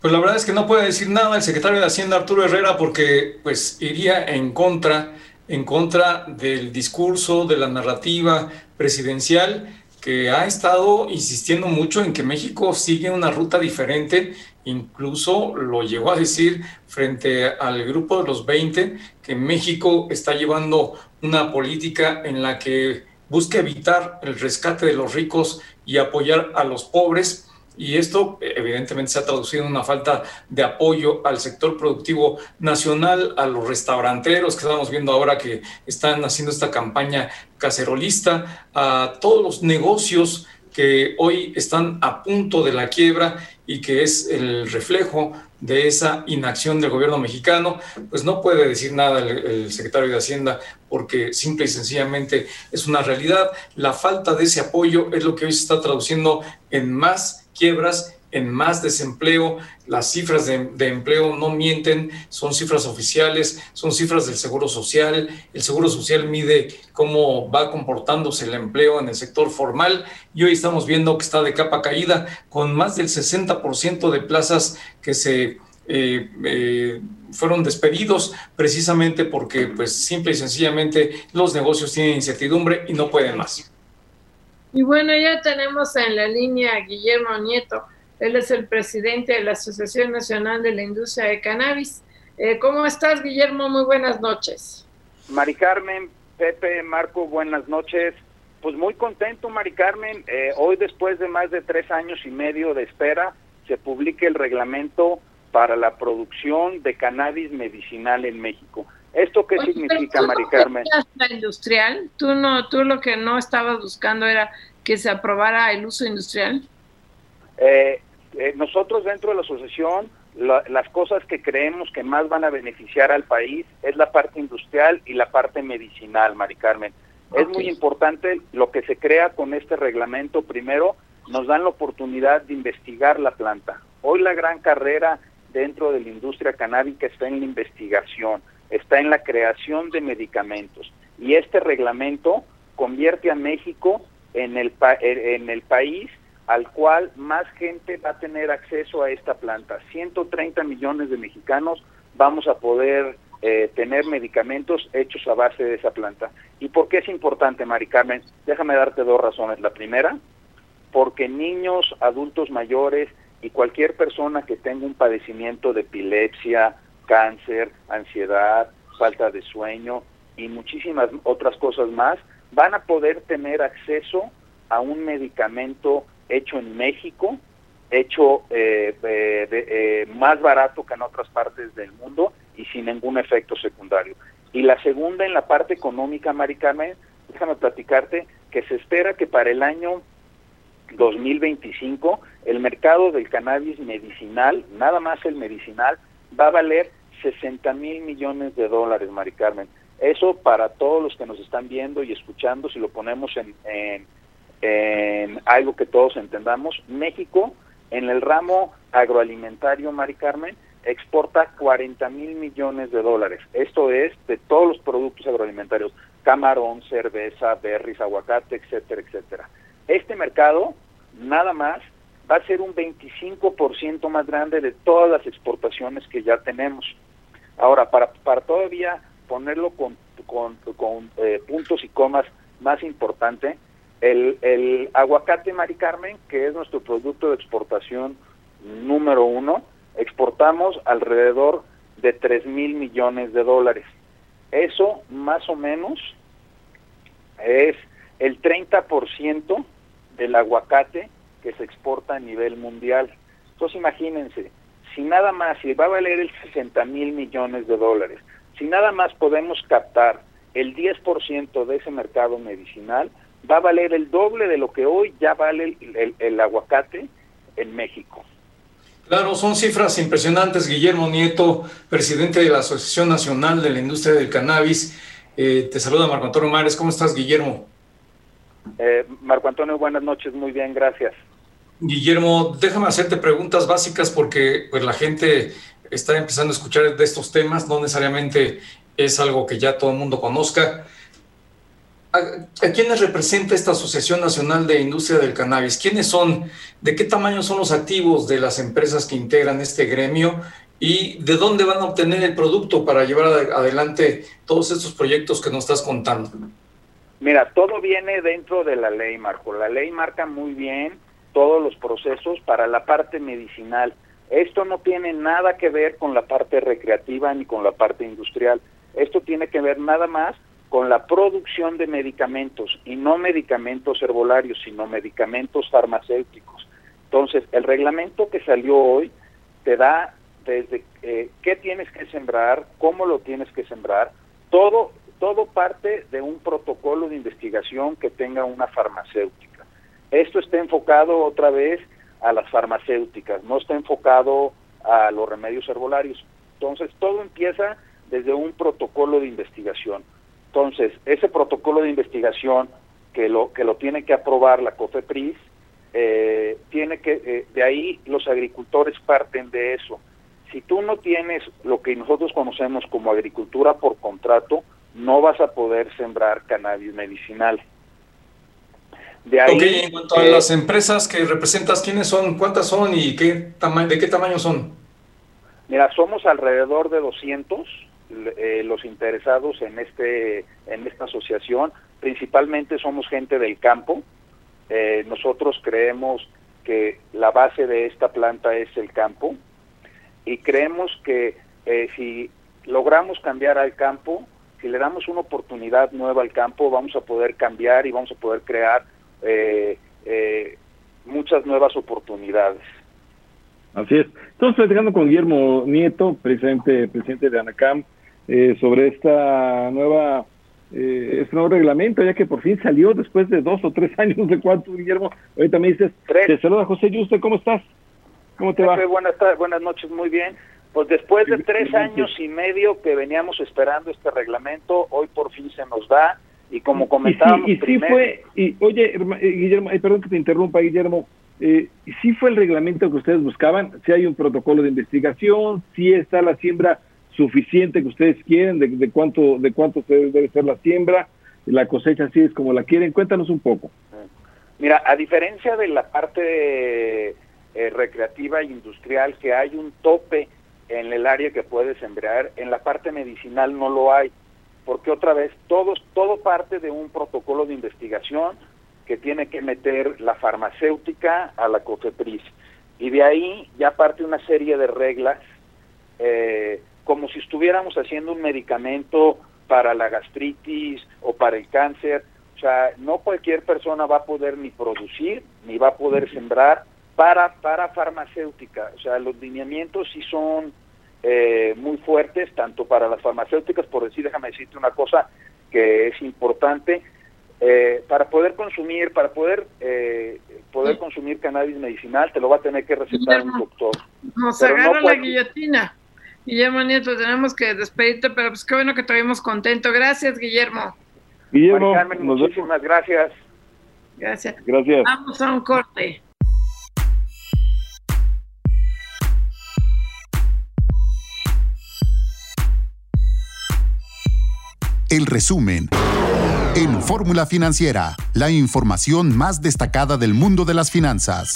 B: Pues la verdad es que no puede decir nada el secretario de Hacienda Arturo Herrera porque pues iría en contra en contra del discurso, de la narrativa presidencial que ha estado insistiendo mucho en que México sigue una ruta diferente, incluso lo llegó a decir frente al grupo de los 20, que México está llevando una política en la que busca evitar el rescate de los ricos y apoyar a los pobres. Y esto evidentemente se ha traducido en una falta de apoyo al sector productivo nacional, a los restauranteros que estamos viendo ahora que están haciendo esta campaña cacerolista, a todos los negocios que hoy están a punto de la quiebra y que es el reflejo de esa inacción del gobierno mexicano, pues no puede decir nada el, secretario de Hacienda porque simple y sencillamente es una realidad. La falta de ese apoyo es lo que hoy se está traduciendo en más quiebras en más desempleo. Las cifras de, empleo no mienten, son cifras oficiales, son cifras del Seguro Social. El Seguro Social mide cómo va comportándose el empleo en el sector formal y hoy estamos viendo que está de capa caída con más del 60% de plazas que se... Eh, eh, fueron despedidos precisamente porque pues simple y sencillamente los negocios tienen incertidumbre y no pueden más.
A: Y bueno, ya tenemos en la línea a Guillermo Nieto, él es el presidente de la Asociación Nacional de la Industria de Cannabis. Eh, ¿Cómo estás, Guillermo? Muy buenas noches.
F: Mari Carmen, Pepe, Marco, buenas noches. Pues muy contento, Mari Carmen. Eh, hoy, después de más de tres años y medio de espera, se publica el reglamento para la producción de cannabis medicinal en México. ¿Esto qué significa, Mari Carmen?
A: La industrial, tú no, tú lo que no estabas buscando era que se aprobara el uso industrial.
F: Eh, eh, nosotros dentro de la asociación, las cosas que creemos que más van a beneficiar al país es la parte industrial y la parte medicinal, Mari Carmen. Es muy importante lo que se crea con este reglamento. Primero, nos dan la oportunidad de investigar la planta. Hoy la gran carrera dentro de la industria canábica está en la investigación, está en la creación de medicamentos. Y este reglamento convierte a México en el, en el país al cual más gente va a tener acceso a esta planta. 130 millones de mexicanos vamos a poder eh, tener medicamentos hechos a base de esa planta. ¿Y por qué es importante, Mari Carmen? Déjame darte dos razones. La primera, porque niños, adultos mayores y cualquier persona que tenga un padecimiento de epilepsia, cáncer, ansiedad, falta de sueño y muchísimas otras cosas más, van a poder tener acceso a un medicamento hecho en México, hecho eh, eh, más barato que en otras partes del mundo y sin ningún efecto secundario. Y la segunda, en la parte económica, Mari Carmen, déjame platicarte que se espera que para el año 2025 el mercado del cannabis medicinal, nada más el medicinal, va a valer 60 mil millones de dólares, Mari Carmen. Eso para todos los que nos están viendo y escuchando, si lo ponemos en, en, algo que todos entendamos, México en el ramo agroalimentario, Mari Carmen, exporta 40 mil millones de dólares. Esto es de todos los productos agroalimentarios, camarón, cerveza, berries, aguacate, etcétera, etcétera. Este mercado, nada más, va a ser un 25% más grande de todas las exportaciones que ya tenemos. Ahora, para, para todavía ponerlo con, con, eh, puntos y comas más importante, el, el aguacate Mari Carmen, que es nuestro producto de exportación número uno, exportamos alrededor de 3 mil millones de dólares. Eso más o menos es el 30% del aguacate que se exporta a nivel mundial. Entonces imagínense, si nada más, si va a valer el 60 mil millones de dólares, si nada más podemos captar el 10% de ese mercado medicinal, va a valer el doble de lo que hoy ya vale el aguacate en México.
B: Claro, son cifras impresionantes. Guillermo Nieto, presidente de la Asociación Nacional de la Industria del Cannabis. Eh, te saluda Marco Antonio Mares. ¿Cómo estás, Guillermo?
F: Eh, Marco Antonio, buenas noches. Muy bien, gracias.
B: Guillermo, déjame hacerte preguntas básicas porque pues, la gente está empezando a escuchar de estos temas. No necesariamente es algo que ya todo el mundo conozca. ¿A, quiénes representa esta Asociación Nacional de Industria del Cannabis? ¿Quiénes son? ¿De qué tamaño son los activos de las empresas que integran este gremio? ¿Y de dónde van a obtener el producto para llevar adelante todos estos proyectos que nos estás contando?
F: Mira, todo viene dentro de la ley, Marco. La ley marca muy bien todos los procesos para la parte medicinal. Esto no tiene nada que ver con la parte recreativa ni con la parte industrial. Esto tiene que ver nada más con la producción de medicamentos y no medicamentos herbolarios, sino medicamentos farmacéuticos. Entonces, el reglamento que salió hoy te da desde eh, qué tienes que sembrar, cómo lo tienes que sembrar, todo, todo parte de un protocolo de investigación que tenga una farmacéutica. Esto está enfocado otra vez a las farmacéuticas, no está enfocado a los remedios herbolarios. Entonces, todo empieza desde un protocolo de investigación. Entonces, ese protocolo de investigación que lo, que lo tiene que aprobar la COFEPRIS, eh, tiene que, eh, de ahí los agricultores parten de eso. Si tú no tienes lo que nosotros conocemos como agricultura por contrato, no vas a poder sembrar cannabis medicinal.
B: De ahí, en cuanto a las empresas que representas, ¿quiénes son? ¿Cuántas son y qué de qué tamaño son?
F: Mira, somos alrededor de 200 eh, los interesados en este en esta asociación principalmente somos gente del campo eh, nosotros creemos que la base de esta planta es el campo y creemos que eh, si logramos cambiar al campo si le damos una oportunidad nueva al campo vamos a poder cambiar y vamos a poder crear muchas nuevas oportunidades
C: Así es. Estamos platicando con Guillermo Nieto, presidente, presidente de ANACAM, eh, sobre esta nueva eh, este nuevo reglamento, ya que por fin salió después de dos o tres años de cuánto, Guillermo. Ahorita me dices, te saluda José Yuste, ¿cómo estás? ¿Cómo te va?
F: Buenas, buenas noches, muy bien. Pues después de tres años y medio que veníamos esperando este reglamento, hoy por fin se nos da y como comentábamos
C: y, sí, fue, y oye, eh, Guillermo, perdón que te interrumpa, Guillermo, eh, si fue el reglamento que ustedes buscaban, si hay un protocolo de investigación, si está la siembra suficiente que ustedes quieren, de, cuánto de cuánto debe ser la siembra, la cosecha así es como la quieren. Cuéntanos un poco.
F: Mira, a diferencia de la parte eh, recreativa e industrial, que hay un tope en el área que puede sembrar, en la parte medicinal no lo hay, porque otra vez todo, todo parte de un protocolo de investigación que tiene que meter la farmacéutica a la COFEPRIS. Y de ahí ya parte una serie de reglas, eh, como si estuviéramos haciendo un medicamento para la gastritis o para el cáncer. O sea, no cualquier persona va a poder ni producir ni va a poder sembrar para, para farmacéutica. O sea, los lineamientos sí son eh, muy fuertes, tanto para las farmacéuticas, por decir, déjame decirte una cosa que es importante, eh, para poder consumir, para poder eh, poder consumir cannabis medicinal, te lo va a tener que recetar un doctor.
A: Nos agarra la guillotina. Guillermo Nieto, tenemos que despedirte, pero pues qué bueno que te vimos contento. Gracias, Guillermo.
C: Guillermo,
F: muchísimas gracias.
A: Gracias.
C: Gracias.
A: Vamos a un corte.
G: El resumen en Fórmula Financiera, la información más destacada del mundo de las finanzas.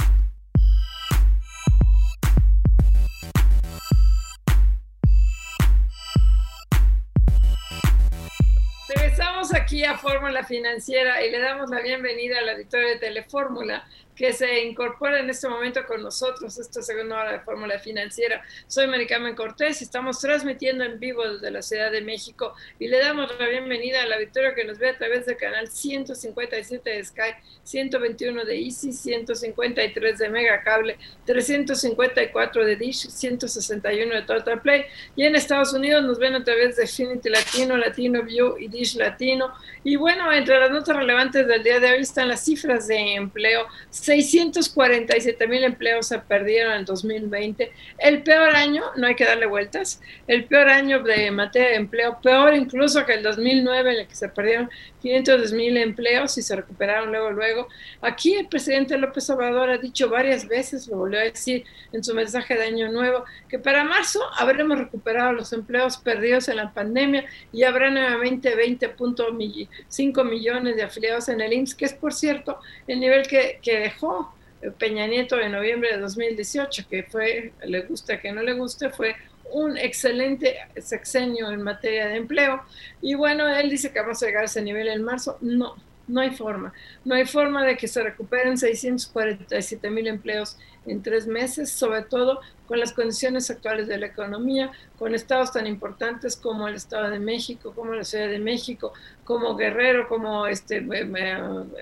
A: Regresamos aquí a Fórmula Financiera y le damos la bienvenida a la auditorio de Telefórmula que se incorpora en este momento con nosotros, esta segunda hora de Fórmula Financiera. Soy Maricarmen Cortés estamos transmitiendo en vivo desde la Ciudad de México y le damos la bienvenida a la Victoria que nos ve a través del canal 157 de Sky, 121 de Easy, 153 de Mega Cable, 354 de Dish, 161 de Total Play y en Estados Unidos nos ven a través de Infinity Latino, Latino View y Dish Latino. Y bueno, entre las notas relevantes del día de hoy están las cifras de empleo 647 mil empleos se perdieron en 2020. El peor año, no hay que darle vueltas, el peor año de materia de empleo, peor incluso que el 2009 en el que se perdieron 500 mil empleos y se recuperaron luego, luego. Aquí el presidente López Obrador ha dicho varias veces, lo volvió a decir en su mensaje de Año Nuevo, que para marzo habremos recuperado los empleos perdidos en la pandemia y habrá nuevamente 20.5 millones de afiliados en el IMSS, que es, por cierto, el nivel que, que dejó Peña Nieto en noviembre de 2018, que fue, le gusta que no le guste, fue un excelente sexenio en materia de empleo. Y bueno, él dice que vamos a llegar a ese nivel en marzo. No, no hay forma. No hay forma de que se recuperen 647 mil empleos en tres meses, sobre todo con las condiciones actuales de la economía, con estados tan importantes como el Estado de México, como la Ciudad de México, como Guerrero, como este, eh,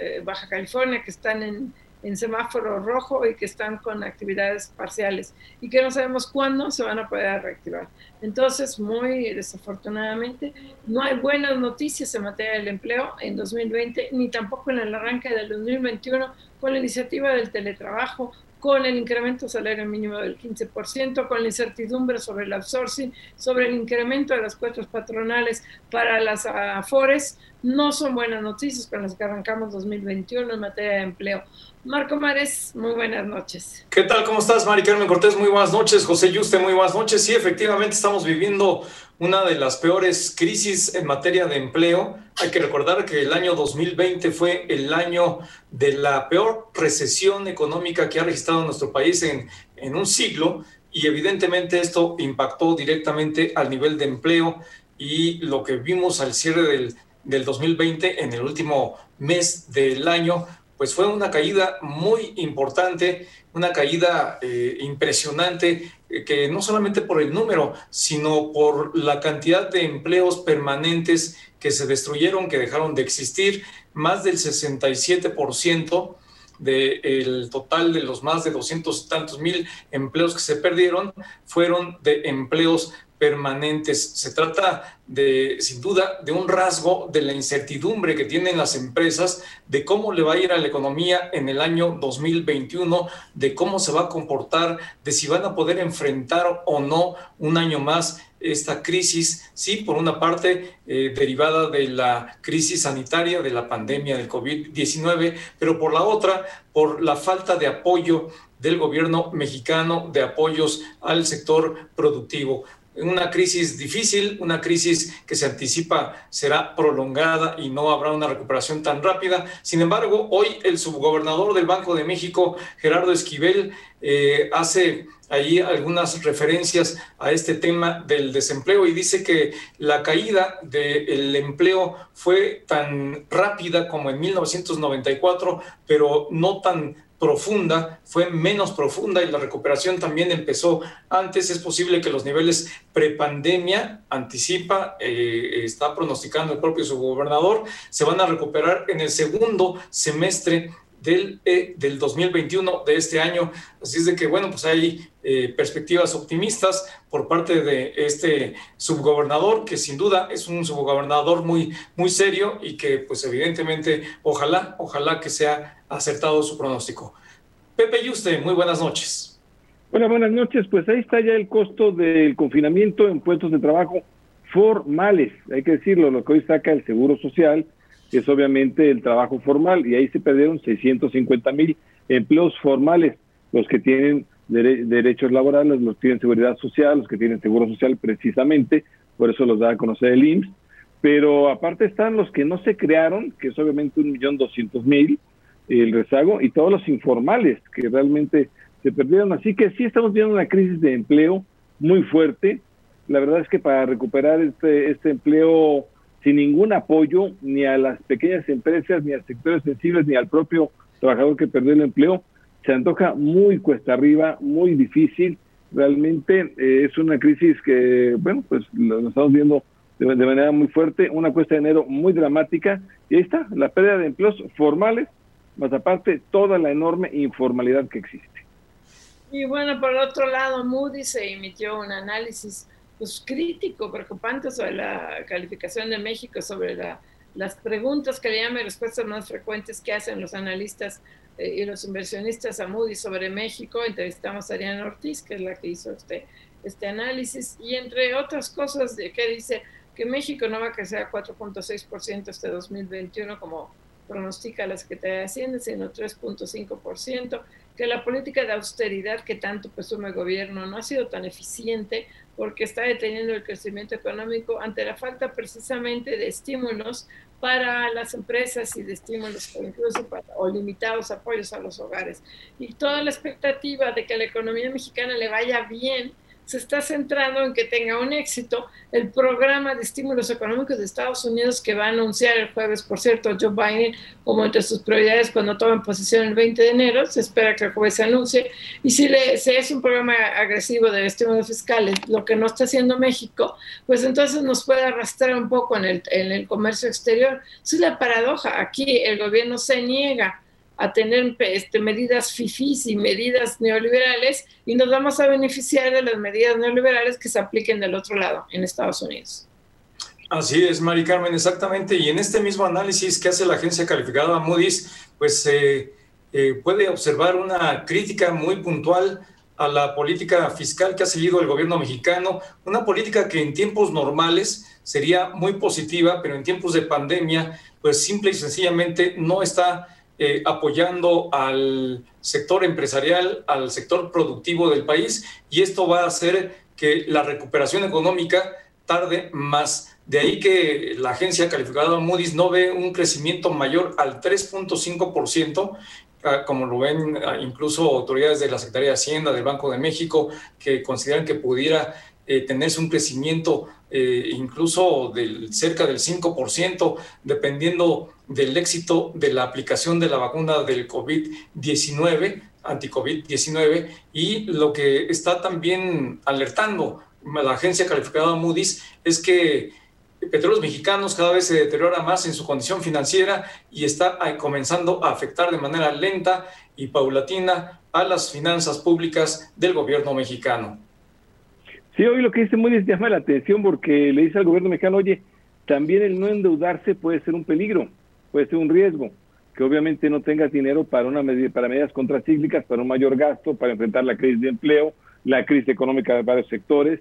A: eh, Baja California, que están en, en semáforo rojo y que están con actividades parciales y que no sabemos cuándo se van a poder reactivar. Entonces, muy desafortunadamente, no hay buenas noticias en materia del empleo en 2020 ni tampoco en el arranque del 2021 con la iniciativa del teletrabajo con el incremento salario mínimo del 15%, con la incertidumbre sobre el outsourcing, sobre el incremento de las cuotas patronales para las AFORES, no son buenas noticias con las que arrancamos 2021 en materia de empleo. Marco Mares, muy buenas noches.
B: ¿Qué tal? ¿Cómo estás, Mari Carmen Cortés? Muy buenas noches. José Yuste, muy buenas noches. Sí, efectivamente estamos viviendo una de las peores crisis en materia de empleo. Hay que recordar que el año 2020 fue el año de la peor recesión económica que ha registrado nuestro país en, en un siglo y evidentemente esto impactó directamente al nivel de empleo y lo que vimos al cierre del, del 2020 en el último mes del año pues fue una caída muy importante, una caída eh, impresionante, eh, que no solamente por el número, sino por la cantidad de empleos permanentes que se destruyeron, que dejaron de existir, más del 67% del total de los más de 200 y tantos mil empleos que se perdieron fueron de empleos permanentes. Se trata de, sin duda, de un rasgo de la incertidumbre que tienen las empresas de cómo le va a ir a la economía en el año 2021, de cómo se va a comportar, de si van a poder enfrentar o no un año más esta crisis, sí, por una parte eh, derivada de la crisis sanitaria, de la pandemia del COVID-19, pero por la otra, por la falta de apoyo del gobierno mexicano, de apoyos al sector productivo una crisis difícil, una crisis que se anticipa será prolongada y no habrá una recuperación tan rápida. Sin embargo, hoy el subgobernador del Banco de México, Gerardo Esquivel, eh, hace allí algunas referencias a este tema del desempleo y dice que la caída del empleo fue tan rápida como en 1994, pero no tan profunda, fue menos profunda y la recuperación también empezó antes. Es posible que los niveles prepandemia, anticipa, eh, está pronosticando el propio subgobernador, se van a recuperar en el segundo semestre del, eh, del 2021 de este año. Así es de que, bueno, pues hay eh, perspectivas optimistas por parte de este subgobernador, que sin duda es un subgobernador muy, muy serio y que, pues evidentemente, ojalá, ojalá que sea acertado su pronóstico. Pepe Yuste, muy buenas noches.
C: Bueno, buenas noches. Pues ahí está ya el costo del confinamiento en puestos de trabajo formales, hay que decirlo, lo que hoy saca el Seguro Social es obviamente el trabajo formal y ahí se perdieron 650 mil empleos formales, los que tienen derechos laborales, los que tienen seguridad social, los que tienen seguro social precisamente, por eso los da a conocer el IMSS, pero aparte están los que no se crearon, que es obviamente un millón doscientos mil, el rezago, y todos los informales que realmente se perdieron. Así que sí estamos viendo una crisis de empleo muy fuerte. La verdad es que para recuperar este, este empleo sin ningún apoyo ni a las pequeñas empresas, ni a sectores sensibles, ni al propio trabajador que perdió el empleo, se antoja muy cuesta arriba, muy difícil. Realmente eh, es una crisis que, bueno, pues lo, estamos viendo de, de, manera muy fuerte, una cuesta de enero muy dramática. Y ahí está, la pérdida de empleos formales, más aparte toda la enorme informalidad que existe.
A: Y bueno, por otro lado, Moody se emitió un análisis pues, crítico, preocupante sobre la calificación de México, sobre la, las preguntas que le llaman respuestas más frecuentes que hacen los analistas eh, y los inversionistas a Moody sobre México. Entrevistamos a Ariana Ortiz, que es la que hizo este, este análisis, y entre otras cosas de que dice que México no va a crecer a 4.6% este 2021 como pronostica la Secretaría de Hacienda, sino 3.5%, que la política de austeridad que tanto presume el gobierno no ha sido tan eficiente porque está deteniendo el crecimiento económico ante la falta precisamente de estímulos para las empresas y de estímulos incluso o limitados apoyos a los hogares. Y toda la expectativa de que a la economía mexicana le vaya bien se está centrando en que tenga un éxito el programa de estímulos económicos de Estados Unidos que va a anunciar el jueves, por cierto, Joe Biden como entre sus prioridades cuando tome posición el 20 de enero, se espera que el jueves se anuncie, y si, le, si es un programa agresivo de estímulos fiscales, lo que no está haciendo México, pues entonces nos puede arrastrar un poco en el, en el comercio exterior. Esa es la paradoja, aquí el gobierno se niega a tener este, medidas fifís y medidas neoliberales y nos vamos a beneficiar de las medidas neoliberales que se apliquen del otro lado, en Estados Unidos.
B: Así es, Mari Carmen, exactamente. Y en este mismo análisis que hace la agencia calificada Moody's, pues eh, eh, puede observar una crítica muy puntual a la política fiscal que ha seguido el gobierno mexicano, una política que en tiempos normales sería muy positiva, pero en tiempos de pandemia, pues simple y sencillamente no está eh, apoyando al sector empresarial, al sector productivo del país, y esto va a hacer que la recuperación económica tarde más. De ahí que la agencia calificada Moody's no ve un crecimiento mayor al 3.5%, ah, como lo ven ah, incluso autoridades de la Secretaría de Hacienda, del Banco de México, que consideran que pudiera eh, tenerse un crecimiento eh, incluso del, cerca del 5%, dependiendo del éxito de la aplicación de la vacuna del COVID-19, anti-COVID-19, y lo que está también alertando la agencia calificada Moody's es que Petróleos Mexicanos cada vez se deteriora más en su condición financiera y está comenzando a afectar de manera lenta y paulatina a las finanzas públicas del gobierno mexicano.
C: Sí, hoy lo que dice Moody's llama la atención porque le dice al gobierno mexicano, oye, también el no endeudarse puede ser un peligro, puede ser un riesgo, que obviamente no tengas dinero para una medida, para medidas contracíclicas, para un mayor gasto, para enfrentar la crisis de empleo, la crisis económica de varios sectores,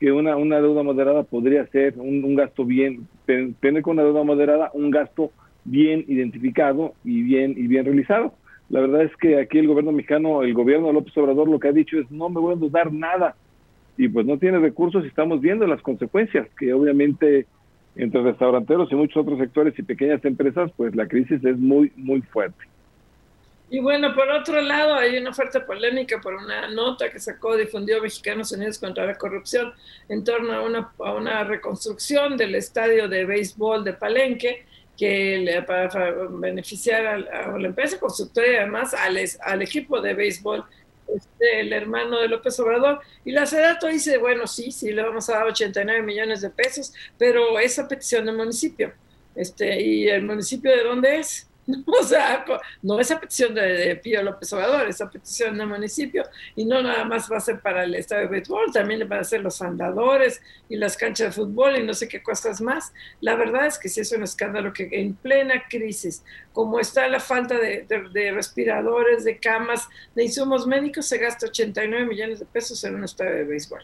C: que una, una deuda moderada podría ser un, un gasto bien, tener con una deuda moderada un gasto bien identificado y bien y bien realizado. La verdad es que aquí el gobierno mexicano, el gobierno de López Obrador lo que ha dicho es no me voy a endeudar nada y pues no tiene recursos y estamos viendo las consecuencias que obviamente entre restauranteros y muchos otros sectores y pequeñas empresas pues la crisis es muy muy fuerte.
A: Y bueno, por otro lado, hay una oferta polémica por una nota que sacó, difundió Mexicanos Unidos contra la Corrupción en torno a una, a una reconstrucción del estadio de béisbol de Palenque, que le, para, beneficiar a, a, la empresa constructora y además al, al equipo de béisbol este, el hermano de López Obrador. Y la Sedato dice, bueno, sí, sí, le vamos a dar 89 millones de pesos, pero esa petición del municipio. Este, ¿Y el municipio de dónde es? O sea, no esa petición de, Pío López Obrador, esa petición del municipio, y no nada más va a ser para el estadio de béisbol, también van a ser los andadores y las canchas de fútbol y no sé qué cosas más. La verdad es que sí es un escándalo que en plena crisis, como está la falta de, de respiradores, de camas, de insumos médicos, se gasta 89 millones de pesos en un estadio de béisbol.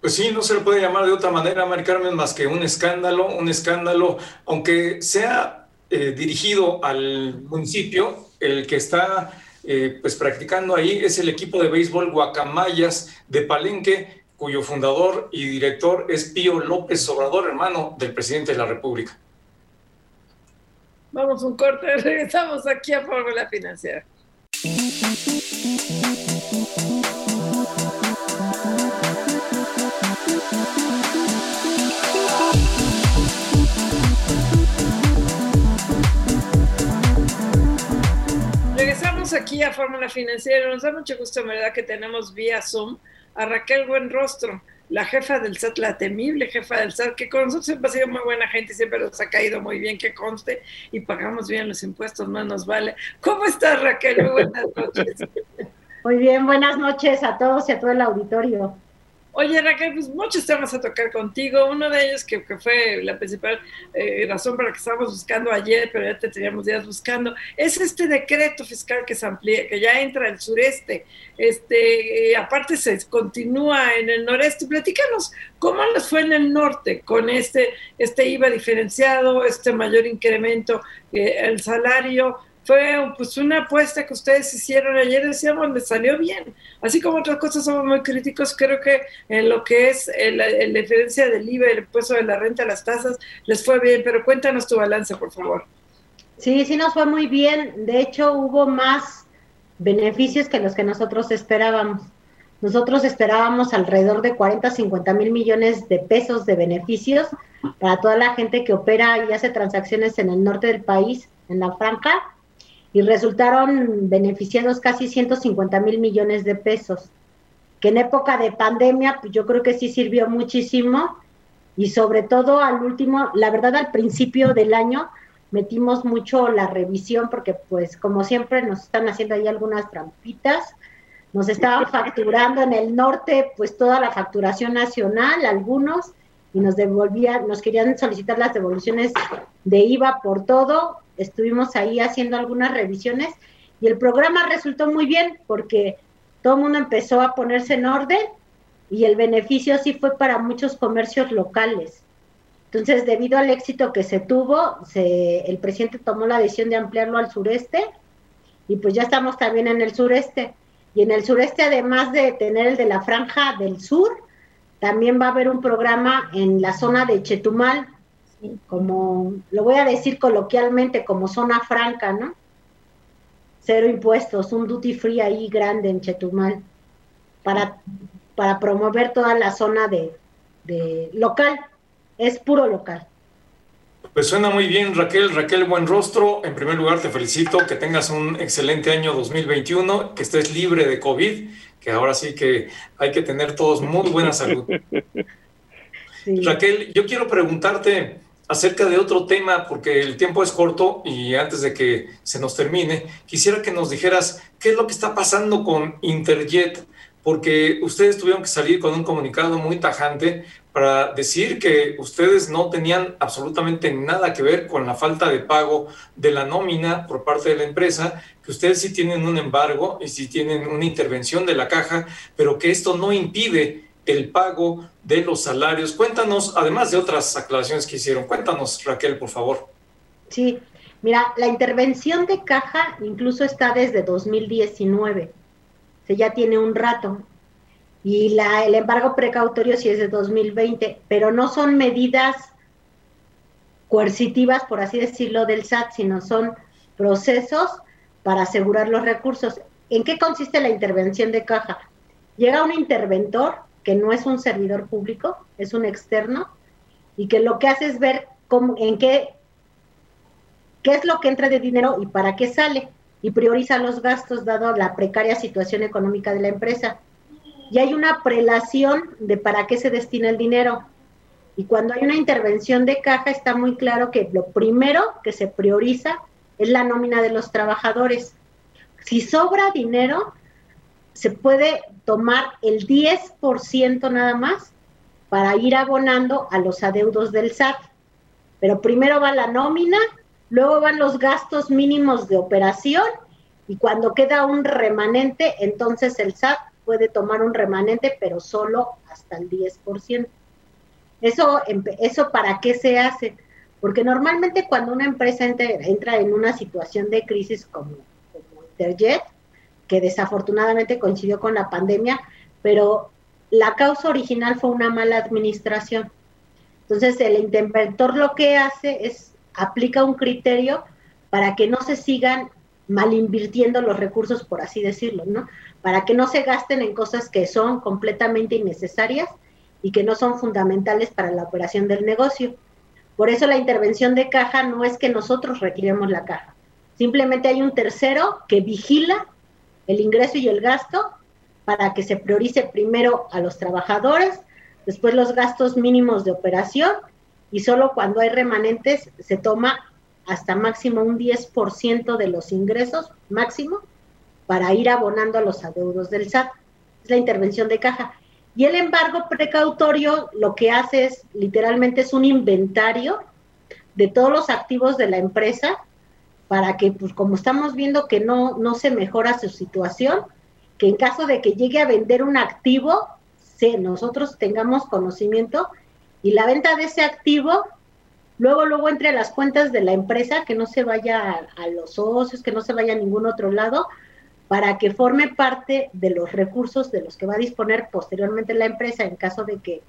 B: Pues sí, no se lo puede llamar de otra manera, Mari Carmen, más que un escándalo, un escándalo, aunque sea eh, dirigido al municipio, el que está eh, pues practicando ahí es el equipo de béisbol Guacamayas de Palenque, cuyo fundador y director es Pío López Obrador, hermano del presidente de la República.
A: Vamos un corte, regresamos aquí a Fórmula Financiera. Aquí a Fórmula Financiera. Nos da mucho gusto, verdad, que tenemos vía Zoom a Raquel Buenrostro, la jefa del SAT, la temible jefa del SAT, que con nosotros siempre ha sido muy buena gente, siempre nos ha caído muy bien, que conste, y pagamos bien los impuestos, más nos vale. ¿Cómo estás, Raquel? Muy buenas noches.
H: Muy bien, buenas noches a todos y a todo el auditorio.
A: Oye, Raquel, pues muchos temas a tocar contigo. Uno de ellos que, que fue la principal eh, razón para que estábamos buscando ayer, pero ya te teníamos días buscando, es este decreto fiscal que se amplía, que ya entra al sureste. Este, eh, aparte se continúa en el noreste. Platícanos cómo les fue en el norte con este, este IVA diferenciado, este mayor incremento, eh, el salario fue pues una apuesta que ustedes hicieron ayer, decíamos, les salió bien. Así como otras cosas somos muy críticos, creo que en lo que es la diferencia del IVA, el impuesto de la renta, las tasas, les fue bien, pero cuéntanos tu balance, por favor.
H: Sí, sí nos fue muy bien. De hecho, hubo más beneficios que los que nosotros esperábamos. Nosotros esperábamos alrededor de 40, 50 mil millones de pesos de beneficios para toda la gente que opera y hace transacciones en el norte del país, en la franja y resultaron beneficiados casi 150 mil millones de pesos, que en época de pandemia, pues yo creo que sí sirvió muchísimo y sobre todo al último, la verdad al principio del año metimos mucho la revisión porque pues como siempre nos están haciendo ahí algunas trampitas, nos estaban facturando en el norte pues toda la facturación nacional, algunos, y nos devolvían, nos querían solicitar las devoluciones de IVA por todo, estuvimos ahí haciendo algunas revisiones y el programa resultó muy bien porque todo el mundo empezó a ponerse en orden y el beneficio sí fue para muchos comercios locales. Entonces, debido al éxito que se tuvo, el presidente tomó la decisión de ampliarlo al sureste y pues ya estamos también en el sureste. Y en el sureste, además de tener el de la franja del sur, también va a haber un programa en la zona de Chetumal, como lo voy a decir coloquialmente, como zona franca, ¿no? Cero impuestos, un duty free ahí grande en Chetumal, para, para promover toda la zona de, de local, es puro local.
B: Pues suena muy bien, Raquel. Raquel Buen Rostro, en primer lugar te felicito, que tengas un excelente año 2021, que estés libre de COVID, que ahora sí que hay que tener todos muy buena salud. Raquel, yo quiero preguntarte, acerca de otro tema, porque el tiempo es corto y antes de que se nos termine, quisiera que nos dijeras qué es lo que está pasando con Interjet, porque ustedes tuvieron que salir con un comunicado muy tajante para decir que ustedes no tenían absolutamente nada que ver con la falta de pago de la nómina por parte de la empresa, que ustedes sí tienen un embargo y sí tienen una intervención de la caja, pero que esto no impide el pago de los salarios. Cuéntanos, además de otras aclaraciones que hicieron, cuéntanos, Raquel, por favor.
H: Sí, mira, la intervención de caja incluso está desde 2019, o ya tiene un rato, y la, el embargo precautorio sí es de 2020, pero no son medidas coercitivas, por así decirlo, del SAT, sino son procesos para asegurar los recursos. ¿En qué consiste la intervención de caja? Llega un interventor que no es un servidor público, es un externo, y que lo que hace es ver cómo, en qué, qué es lo que entra de dinero y para qué sale, y prioriza los gastos dado la precaria situación económica de la empresa. Y hay una prelación de para qué se destina el dinero. Y cuando hay una intervención de caja está muy claro que lo primero que se prioriza es la nómina de los trabajadores. Si sobra dinero, se puede tomar el 10% nada más para ir abonando a los adeudos del SAT. Pero primero va la nómina, luego van los gastos mínimos de operación y cuando queda un remanente, entonces el SAT puede tomar un remanente, pero solo hasta el 10%. Eso, eso para qué se hace? Porque normalmente cuando una empresa entra, en una situación de crisis como, como Interjet, que desafortunadamente coincidió con la pandemia, pero la causa original fue una mala administración. Entonces, el interventor lo que hace es aplica un criterio para que no se sigan mal invirtiendo los recursos, por así decirlo, ¿no? Para que no se gasten en cosas que son completamente innecesarias y que no son fundamentales para la operación del negocio. Por eso la intervención de caja no es que nosotros requiremos la caja. Simplemente hay un tercero que vigila el ingreso y el gasto para que se priorice primero a los trabajadores, después los gastos mínimos de operación y solo cuando hay remanentes se toma hasta máximo un 10% de los ingresos máximo para ir abonando a los adeudos del SAT. Es la intervención de caja. Y el embargo precautorio lo que hace es literalmente es un inventario de todos los activos de la empresa para que, pues como estamos viendo que no, no se mejora su situación, que en caso de que llegue a vender un activo, se, nosotros tengamos conocimiento y la venta de ese activo, luego, luego entre las cuentas de la empresa, que no se vaya a, los socios, que no se vaya a ningún otro lado, para que forme parte de los recursos de los que va a disponer posteriormente la empresa en caso de que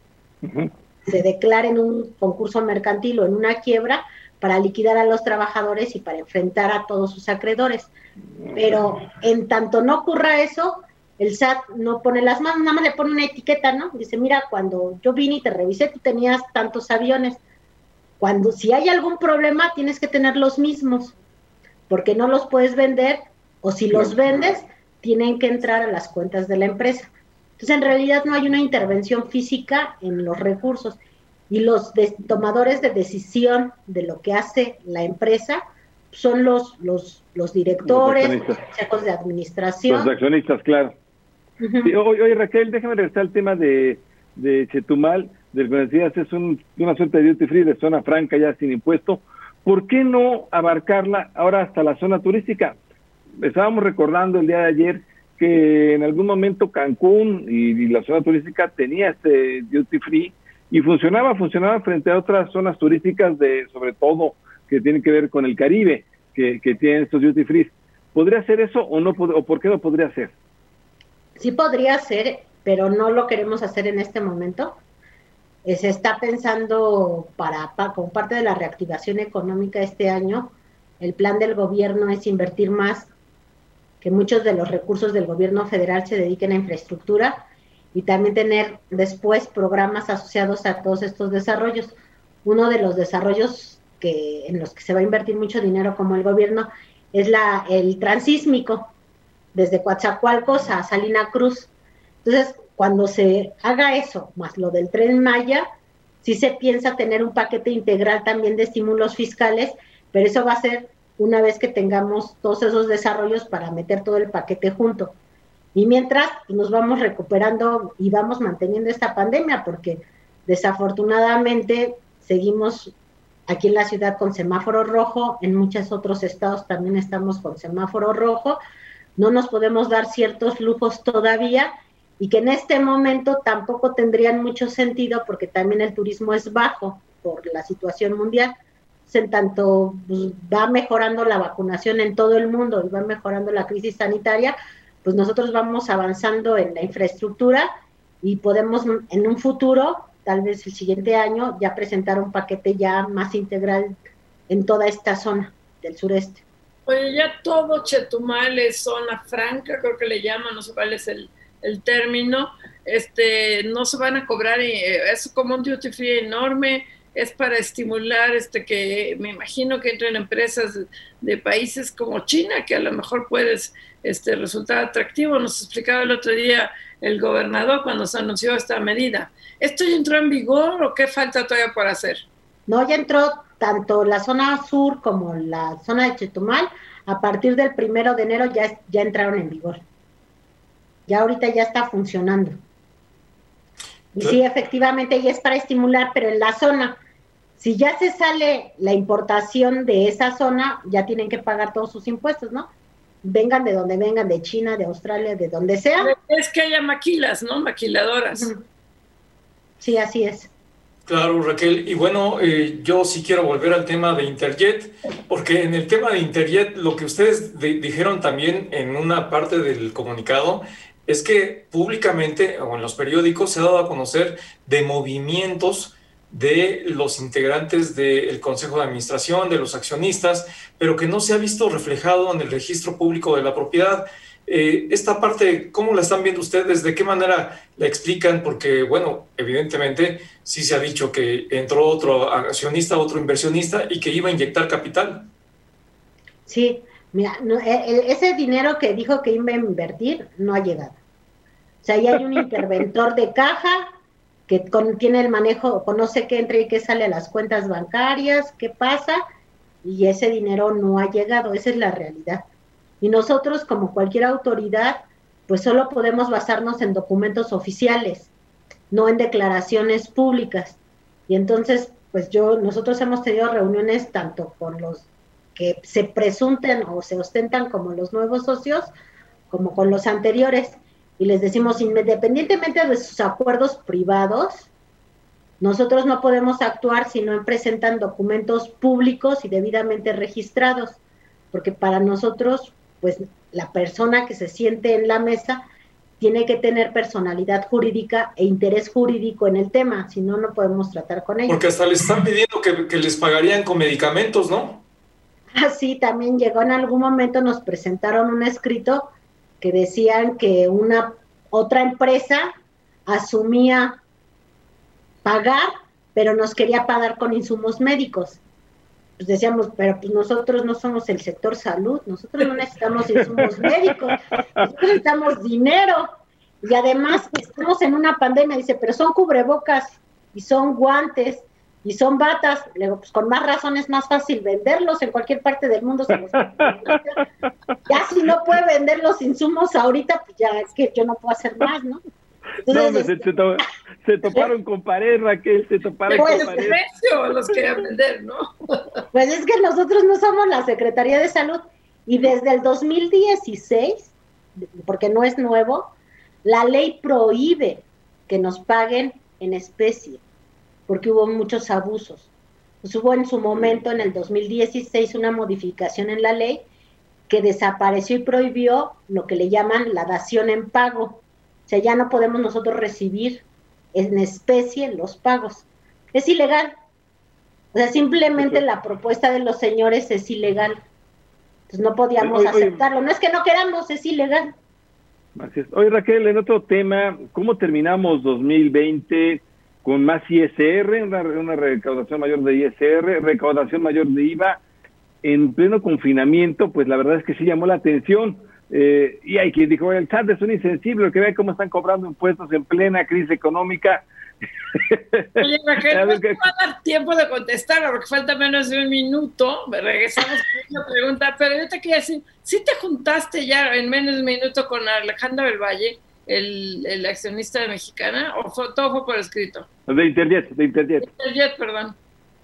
H: se declare en un concurso mercantil o en una quiebra, para liquidar a los trabajadores y para enfrentar a todos sus acreedores. Pero en tanto no ocurra eso, el SAT no pone las manos, nada más le pone una etiqueta, ¿no? Dice, mira, cuando yo vine y te revisé, tú tenías tantos aviones. Cuando si hay algún problema, tienes que tener los mismos, porque no los puedes vender, o si los vendes, tienen que entrar a las cuentas de la empresa. Entonces, en realidad no hay una intervención física en los recursos y los tomadores de decisión de lo que hace la empresa son los los, los directores, los consejos de administración.
C: Los accionistas, claro. oye, Raquel, déjame regresar al tema de, de Chetumal, del que decías, es un, una suerte de duty free de zona franca ya sin impuesto. ¿Por qué no abarcarla ahora hasta la zona turística? Estábamos recordando el día de ayer que en algún momento Cancún y, y la zona turística tenía este duty free y funcionaba, funcionaba frente a otras zonas turísticas de, sobre todo, que tienen que ver con el Caribe, que, que tienen estos duty free. ¿Podría ser eso o no, o por qué no podría ser?
H: Sí podría ser, pero no lo queremos hacer en este momento. Eh, se está pensando para como parte de la reactivación económica este año, el plan del gobierno es invertir más, que muchos de los recursos del gobierno federal se dediquen a infraestructura y también tener después programas asociados a todos estos desarrollos. Uno de los desarrollos que en los que se va a invertir mucho dinero como el gobierno es la el transísmico desde Coatzacoalcos a Salina Cruz. Entonces, cuando se haga eso, más lo del tren Maya, sí se piensa tener un paquete integral también de estímulos fiscales, pero eso va a ser una vez que tengamos todos esos desarrollos para meter todo el paquete junto. Y mientras pues, nos vamos recuperando y vamos manteniendo esta pandemia, porque desafortunadamente seguimos aquí en la ciudad con semáforo rojo, en muchos otros estados también estamos con semáforo rojo, no nos podemos dar ciertos lujos todavía y que en este momento tampoco tendrían mucho sentido porque también el turismo es bajo por la situación mundial. En tanto pues, va mejorando la vacunación en todo el mundo y va mejorando la crisis sanitaria, pues nosotros vamos avanzando en la infraestructura y podemos en un futuro, tal vez el siguiente año, ya presentar un paquete ya más integral en toda esta zona del sureste.
A: Oye, ya todo Chetumal es zona franca, creo que le llaman, no sé cuál es el, el término, este, no se van a cobrar, eh, es como un duty free enorme, es para estimular este que me imagino que entren empresas de, países como China, que a lo mejor puedes este, resultar atractivo. Nos explicaba el otro día el gobernador cuando se anunció esta medida. ¿Esto ya entró en vigor o qué falta todavía por hacer?
H: No, ya entró tanto la zona sur como la zona de Chetumal. A partir del primero de enero ya, ya entraron en vigor. Ya ahorita ya está funcionando. Y sí, efectivamente, ya es para estimular, pero en la zona, si ya se sale la importación de esa zona, ya tienen que pagar todos sus impuestos, ¿no? Vengan de donde vengan, de China, de Australia, de donde sea.
A: Es que haya maquilas, ¿no? Maquiladoras.
H: Sí, así es.
B: Claro, Raquel. Y bueno, eh, yo sí quiero volver al tema de Interjet, porque en el tema de Interjet, lo que ustedes dijeron también en una parte del comunicado es que públicamente o en los periódicos se ha dado a conocer de movimientos de los integrantes del Consejo de Administración, de los accionistas, pero que no se ha visto reflejado en el registro público de la propiedad. Eh, esta parte, ¿cómo la están viendo ustedes? ¿De qué manera la explican? Porque, bueno, evidentemente sí se ha dicho que entró otro accionista, otro inversionista y que iba a inyectar capital.
H: Sí, mira, ese dinero que dijo que iba a invertir no ha llegado. O sea, ahí hay un interventor de caja que tiene el manejo, conoce qué entra y qué sale a las cuentas bancarias, qué pasa, y ese dinero no ha llegado, esa es la realidad. Y nosotros, como cualquier autoridad, pues solo podemos basarnos en documentos oficiales, no en declaraciones públicas. Y entonces, pues yo, nosotros hemos tenido reuniones tanto con los que se presunten o se ostentan como los nuevos socios, como con los anteriores y les decimos, independientemente de sus acuerdos privados, nosotros no podemos actuar si no presentan documentos públicos y debidamente registrados, porque para nosotros, pues la persona que se siente en la mesa tiene que tener personalidad jurídica e interés jurídico en el tema, si no, no podemos tratar con ellos.
B: Porque hasta les están pidiendo que, que les pagarían con medicamentos, ¿no?
H: Ah, sí, también llegó en algún momento, nos presentaron un escrito que decían que una otra empresa asumía pagar, pero nos quería pagar con insumos médicos. Pues decíamos, pero pues nosotros no somos el sector salud, nosotros no necesitamos insumos médicos, nosotros necesitamos dinero. Y además estamos en una pandemia, dice, pero son cubrebocas y son guantes y son batas, luego pues con más razón es más fácil venderlos en cualquier parte del mundo. ya si no puede vender los insumos ahorita, pues ya es que yo no puedo hacer más, ¿no?
C: no, se, se, toparon con pared, Raquel, se toparon pues, con pared.
A: los querían vender, ¿no?
H: pues es que nosotros no somos la Secretaría de Salud y desde el 2016, porque no es nuevo, la ley prohíbe que nos paguen en especie porque hubo muchos abusos. Pues hubo en su momento, en el 2016, una modificación en la ley que desapareció y prohibió lo que le llaman la dación en pago. O sea, ya no podemos nosotros recibir en especie los pagos. Es ilegal. O sea, simplemente la propuesta de los señores es ilegal. Entonces no podíamos aceptarlo. No es que no queramos, es ilegal.
C: Gracias. Oye, Raquel, en otro tema, ¿cómo terminamos 2020? Con más ISR, una, recaudación mayor de ISR, recaudación mayor de IVA, en pleno confinamiento, pues la verdad es que sí llamó la atención. Eh, y hay quien dijo, el SAT es un insensible, que ve cómo están cobrando impuestos en plena crisis económica.
A: Oye, Raquel, no te va a dar tiempo de contestar porque falta menos de un minuto. Regresamos con una pregunta, pero yo te quería decir, ¿sí te juntaste ya en menos de un minuto con Alejandro del Valle, el, el accionista de Mexicana, o fue, todo fue por escrito?
C: De Interjet, de Interjet.
A: Interjet, perdón.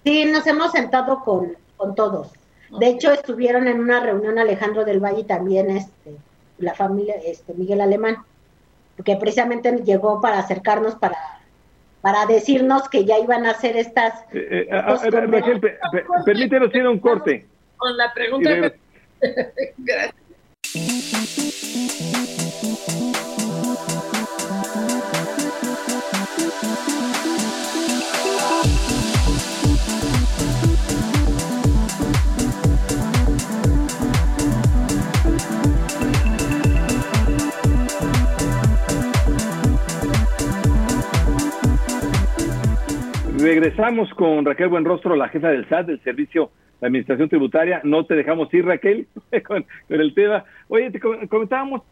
H: Sí, nos hemos sentado con, con todos. De hecho, estuvieron en una reunión Alejandro del Valle y también este, la familia este, Miguel Alemán, que precisamente llegó para acercarnos para para decirnos que ya iban a hacer estas...
C: Eh, eh, permítenos ir a un corte.
A: Con la pregunta... Gracias.
C: Regresamos con Raquel Buenrostro, la jefa del SAT, del Servicio de Administración Tributaria. No te dejamos ir, Raquel, con, el tema. Oye, te comentábamos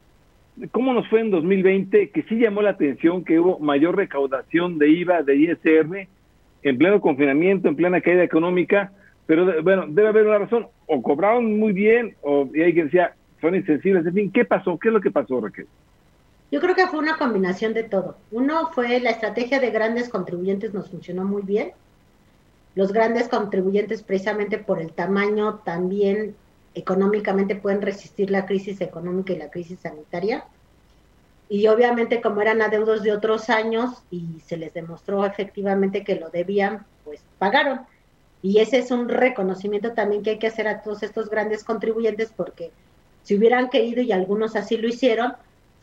C: cómo nos fue en 2020, que sí llamó la atención que hubo mayor recaudación de IVA, de ISR, en pleno confinamiento, en plena caída económica, pero bueno, debe haber una razón, o cobraron muy bien, o y hay quien decía, son insensibles, en fin, ¿qué pasó? ¿Qué es lo que pasó, Raquel?
H: Yo creo que fue una combinación de todo. Uno fue la estrategia de grandes contribuyentes nos funcionó muy bien. Los grandes contribuyentes precisamente por el tamaño también económicamente pueden resistir la crisis económica y la crisis sanitaria. Y obviamente como eran adeudos de otros años y se les demostró efectivamente que lo debían, pues pagaron. Y ese es un reconocimiento también que hay que hacer a todos estos grandes contribuyentes porque si hubieran querido y algunos así lo hicieron,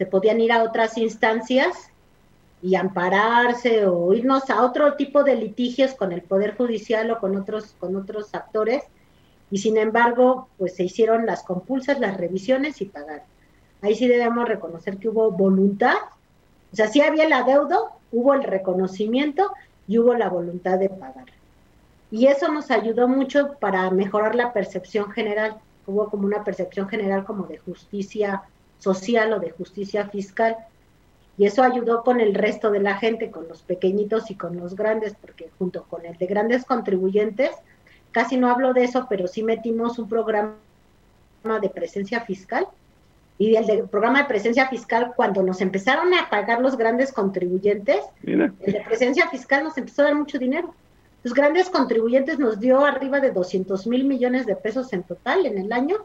H: se podían ir a otras instancias y ampararse o irnos a otro tipo de litigios con el Poder Judicial o con otros, con otros actores. Y sin embargo, pues se hicieron las compulsas, las revisiones y pagaron. Ahí sí debemos reconocer que hubo voluntad. O sea, sí había el adeudo, hubo el reconocimiento y hubo la voluntad de pagar. Y eso nos ayudó mucho para mejorar la percepción general. Hubo como una percepción general como de justicia social o de justicia fiscal. Y eso ayudó con el resto de la gente, con los pequeñitos y con los grandes, porque junto con el de grandes contribuyentes, casi no hablo de eso, pero sí metimos un programa de presencia fiscal. Y el programa de presencia fiscal, cuando nos empezaron a pagar los grandes contribuyentes, el de presencia fiscal nos empezó a dar mucho dinero. Los grandes contribuyentes nos dio arriba de 200 mil millones de pesos en total en el año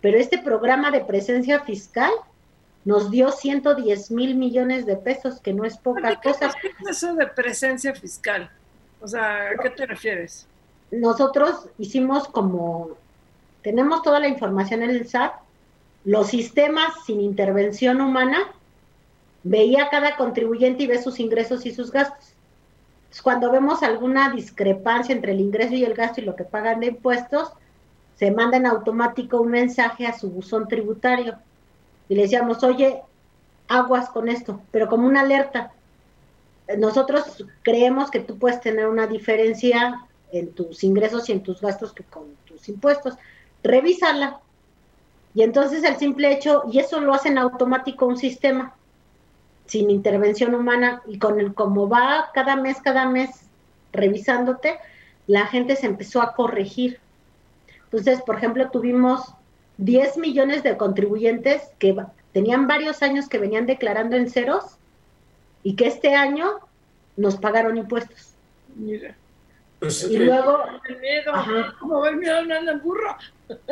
H: pero este programa de presencia fiscal nos dio 110 mil millones de pesos, que no es poca cosa.
A: ¿Qué es eso de presencia fiscal? O sea, ¿a qué te refieres?
H: Nosotros hicimos como, tenemos toda la información en el SAT, los sistemas sin intervención humana, veía cada contribuyente y ve sus ingresos y sus gastos. cuando vemos alguna discrepancia entre el ingreso y el gasto y lo que pagan de impuestos, se manda en automático un mensaje a su buzón tributario y le decíamos, oye, aguas con esto, pero como una alerta. Nosotros creemos que tú puedes tener una diferencia en tus ingresos y en tus gastos que con tus impuestos. Revísala. Y entonces el simple hecho, y eso lo hace en automático un sistema, sin intervención humana, y con el como va cada mes, cada mes revisándote, la gente se empezó a corregir entonces, por ejemplo, tuvimos 10 millones de contribuyentes que tenían varios años que venían declarando en ceros y que este año nos pagaron impuestos. Mira. Pues, y luego... El miedo, como el miedo no anda burro.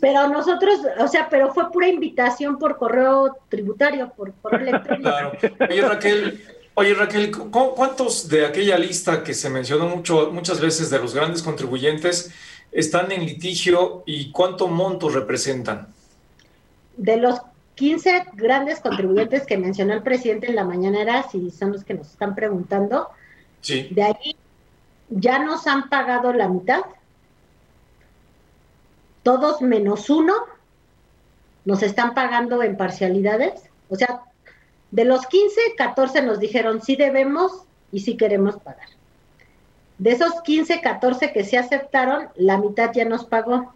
H: pero nosotros, o sea, pero fue pura invitación por correo tributario, por correo electrónico. Claro.
B: Oye, Raquel, Oye, Raquel, ¿cuántos de aquella lista que se mencionó mucho, muchas veces de los grandes contribuyentes están en litigio y cuánto monto representan?
H: De los 15 grandes contribuyentes que mencionó el presidente en la mañanera, si son los que nos están preguntando, sí. de ahí ya nos han pagado la mitad, todos menos uno nos están pagando en parcialidades, o sea, de los 15, 14 nos dijeron sí debemos y sí queremos pagar. De esos 15, 14 que se aceptaron, la mitad ya nos pagó.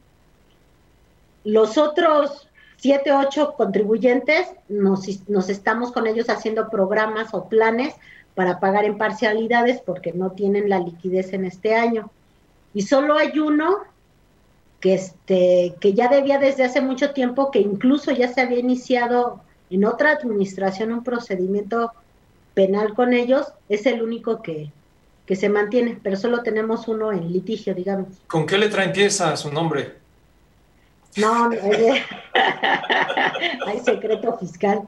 H: Los otros 7, 8 contribuyentes, nos, nos estamos con ellos haciendo programas o planes para pagar en parcialidades porque no tienen la liquidez en este año. Y solo hay uno que, este, que ya debía desde hace mucho tiempo, que incluso ya se había iniciado en otra administración un procedimiento penal con ellos, es el único que, que se mantiene, pero solo tenemos uno en litigio, digamos.
B: ¿Con qué letra empieza su nombre?
H: No, hay secreto fiscal.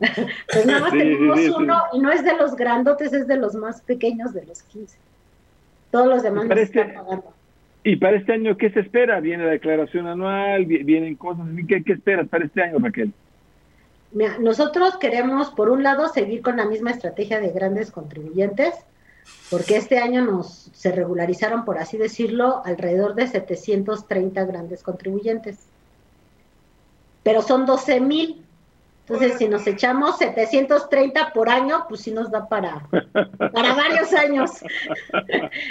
H: Pues nada más tenemos uno y no es de los grandotes, es de los más pequeños de los 15. Todos los demás nos están este pagando.
C: ¿Y para este año qué se espera? ¿Viene la declaración anual? ¿Vienen cosas? ¿Qué, qué esperas para este año, Raquel?
H: Mira, nosotros queremos, por un lado, seguir con la misma estrategia de grandes contribuyentes, porque este año nos se regularizaron, por así decirlo, alrededor de 730 grandes contribuyentes. Pero son 12 mil. Entonces, si nos echamos 730 por año, pues sí nos da para, para varios años.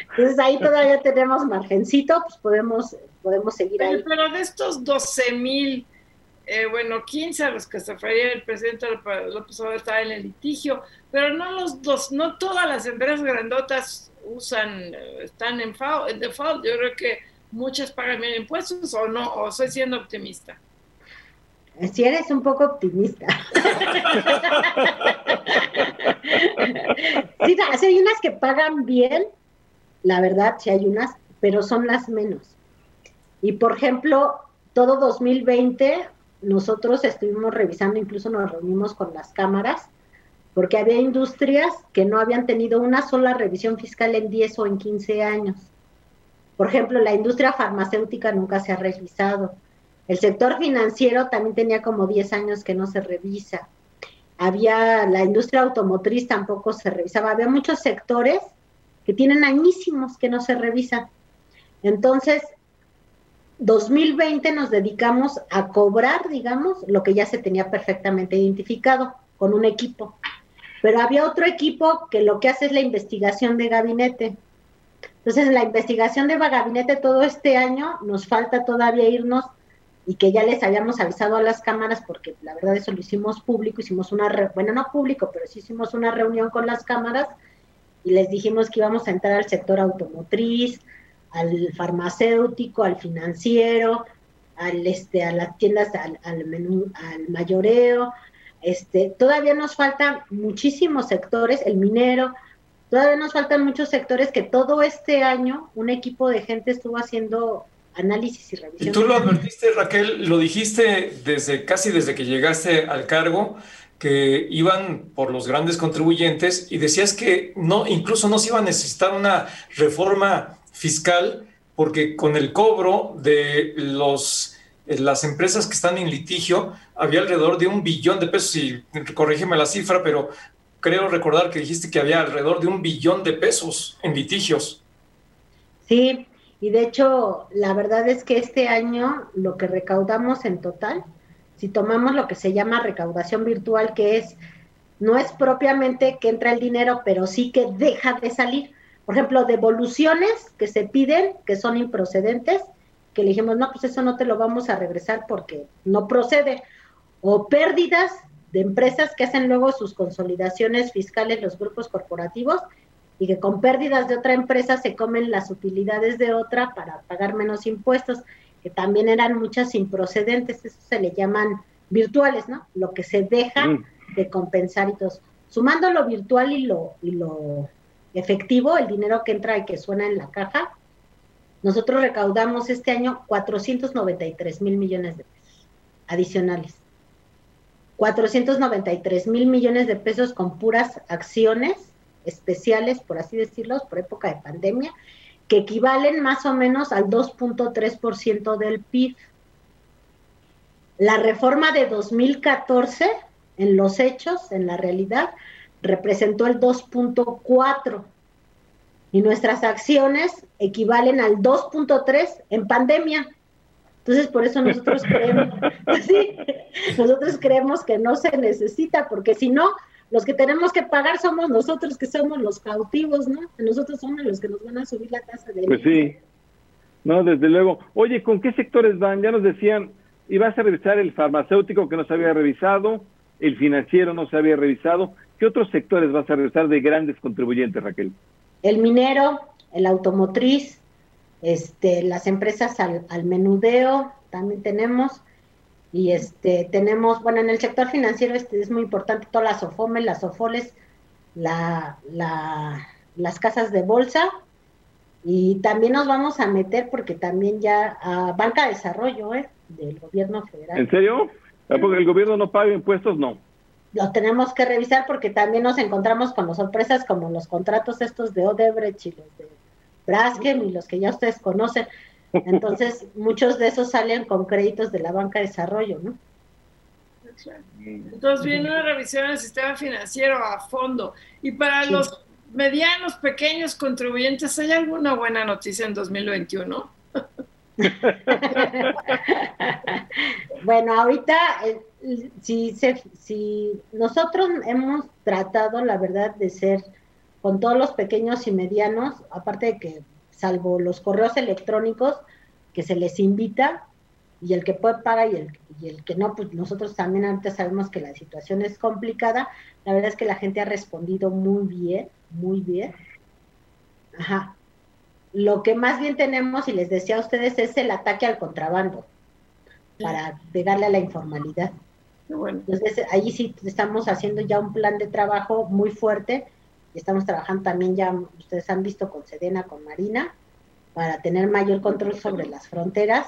H: Entonces, ahí todavía tenemos margencito, pues podemos, podemos seguir ahí.
A: Pero de estos 12 mil, eh, bueno, 15 a los que se refería el presidente López Obrador está en el litigio, pero no los dos, no todas las empresas grandotas usan, eh, están en, en default. Yo creo que muchas pagan bien impuestos o no, o estoy siendo optimista.
H: Si eres un poco optimista. sí, hay unas que pagan bien, la verdad, sí hay unas, pero son las menos. Y por ejemplo, todo 2020 nosotros estuvimos revisando, incluso nos reunimos con las cámaras, porque había industrias que no habían tenido una sola revisión fiscal en 10 o en 15 años. Por ejemplo, la industria farmacéutica nunca se ha revisado. El sector financiero también tenía como 10 años que no se revisa. Había la industria automotriz tampoco se revisaba. Había muchos sectores que tienen añísimos que no se revisan. Entonces, 2020 nos dedicamos a cobrar, digamos, lo que ya se tenía perfectamente identificado con un equipo. Pero había otro equipo que lo que hace es la investigación de gabinete. Entonces, en la investigación de gabinete todo este año nos falta todavía irnos y que ya les habíamos avisado a las cámaras porque la verdad eso lo hicimos público, hicimos una, bueno, no público, pero sí hicimos una reunión con las cámaras y les dijimos que íbamos a entrar al sector automotriz, al farmacéutico, al financiero, al este, a las tiendas, al, al, menú, al mayoreo. Este, todavía nos faltan muchísimos sectores, el minero, todavía nos faltan muchos sectores que todo este año un equipo de gente estuvo haciendo análisis y revisión.
B: Y tú lo advertiste, Raquel, lo dijiste desde casi desde que llegaste al cargo, que iban por los grandes contribuyentes y decías que no, incluso no se iba a necesitar una reforma fiscal, porque con el cobro de los, eh, las empresas que están en litigio había alrededor de un billón de pesos, y corrígeme la cifra, pero creo recordar que dijiste que había alrededor de un billón de pesos en litigios.
H: Sí, y de hecho, la verdad es que este año lo que recaudamos en total, si tomamos lo que se llama recaudación virtual, que es, no es propiamente que entra el dinero, pero sí que deja de salir, por ejemplo, devoluciones que se piden, que son improcedentes, que le dijimos, no, pues eso no te lo vamos a regresar porque no procede. O pérdidas de empresas que hacen luego sus consolidaciones fiscales, los grupos corporativos, y que con pérdidas de otra empresa se comen las utilidades de otra para pagar menos impuestos, que también eran muchas improcedentes, eso se le llaman virtuales, ¿no? Lo que se deja mm. de compensar y todo. Sumando lo virtual y lo, y lo efectivo, el dinero que entra y que suena en la caja, nosotros recaudamos este año 493 mil millones de pesos adicionales. 493 mil millones de pesos con puras acciones especiales, por así decirlo, por época de pandemia, que equivalen más o menos al 2.3% del PIB. La reforma de 2014, en los hechos, en la realidad, representó el 2.4 y nuestras acciones equivalen al 2.3 en pandemia. Entonces, por eso nosotros creemos, sí, nosotros creemos que no se necesita, porque si no, los que tenemos que pagar somos nosotros que somos los cautivos, ¿no? Nosotros somos los que nos van a subir la tasa de...
C: Pues sí, no, desde luego. Oye, ¿con qué sectores van? Ya nos decían, ibas a revisar el farmacéutico que no se había revisado, el financiero no se había revisado. ¿Qué otros sectores vas a regresar de grandes contribuyentes, Raquel?
H: El minero, el automotriz, este, las empresas al, menudeo, también tenemos, y este, tenemos, bueno, en el sector financiero este es muy importante todas las OFOMES, las OFOLES, la, la, las casas de bolsa, y también nos vamos a meter porque también ya a Banca de Desarrollo ¿eh? del gobierno federal.
C: ¿En serio? Porque el gobierno no paga impuestos, no.
H: Lo tenemos que revisar porque también nos encontramos con las sorpresas como los contratos estos de Odebrecht y los de Braskem y los que ya ustedes conocen. Entonces, muchos de esos salen con créditos de la banca de desarrollo, ¿no?
A: Entonces viene una revisión del sistema financiero a fondo. Y para los medianos, pequeños contribuyentes, ¿hay alguna buena noticia en 2021?
H: bueno, ahorita, eh, si, si nosotros hemos tratado, la verdad, de ser con todos los pequeños y medianos, aparte de que, salvo los correos electrónicos, que se les invita, y el que puede paga y el, y el que no, pues nosotros también antes sabemos que la situación es complicada. La verdad es que la gente ha respondido muy bien, muy bien. Ajá. Lo que más bien tenemos, y les decía a ustedes, es el ataque al contrabando para pegarle a la informalidad. Bueno. Entonces, ahí sí estamos haciendo ya un plan de trabajo muy fuerte y estamos trabajando también ya, ustedes han visto con Sedena, con Marina, para tener mayor control sobre las fronteras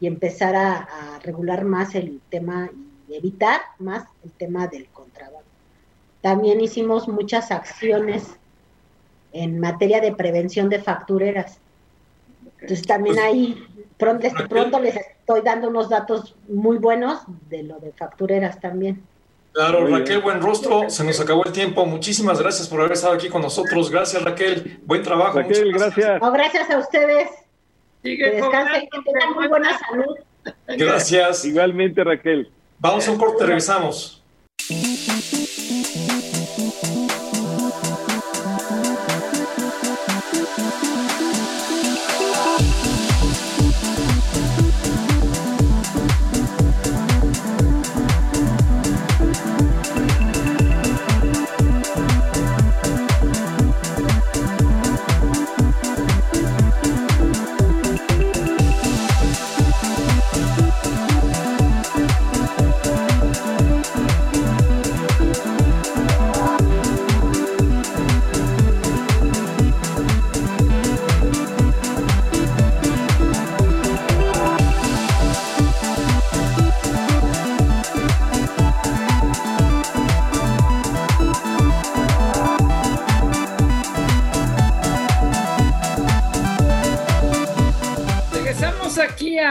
H: y empezar a, regular más el tema y evitar más el tema del contrabando. También hicimos muchas acciones en materia de prevención de factureras. Entonces también ahí pronto, pronto les estoy dando unos datos muy buenos de lo de factureras también.
B: Claro, Raquel, buen rostro. Se nos acabó el tiempo. Muchísimas gracias por haber estado aquí con nosotros. Gracias, Raquel. Buen trabajo.
C: Raquel, gracias.
H: gracias a ustedes. que descansen, que tengan muy buena salud.
B: Gracias.
C: Igualmente, Raquel.
B: Vamos a un corte, regresamos.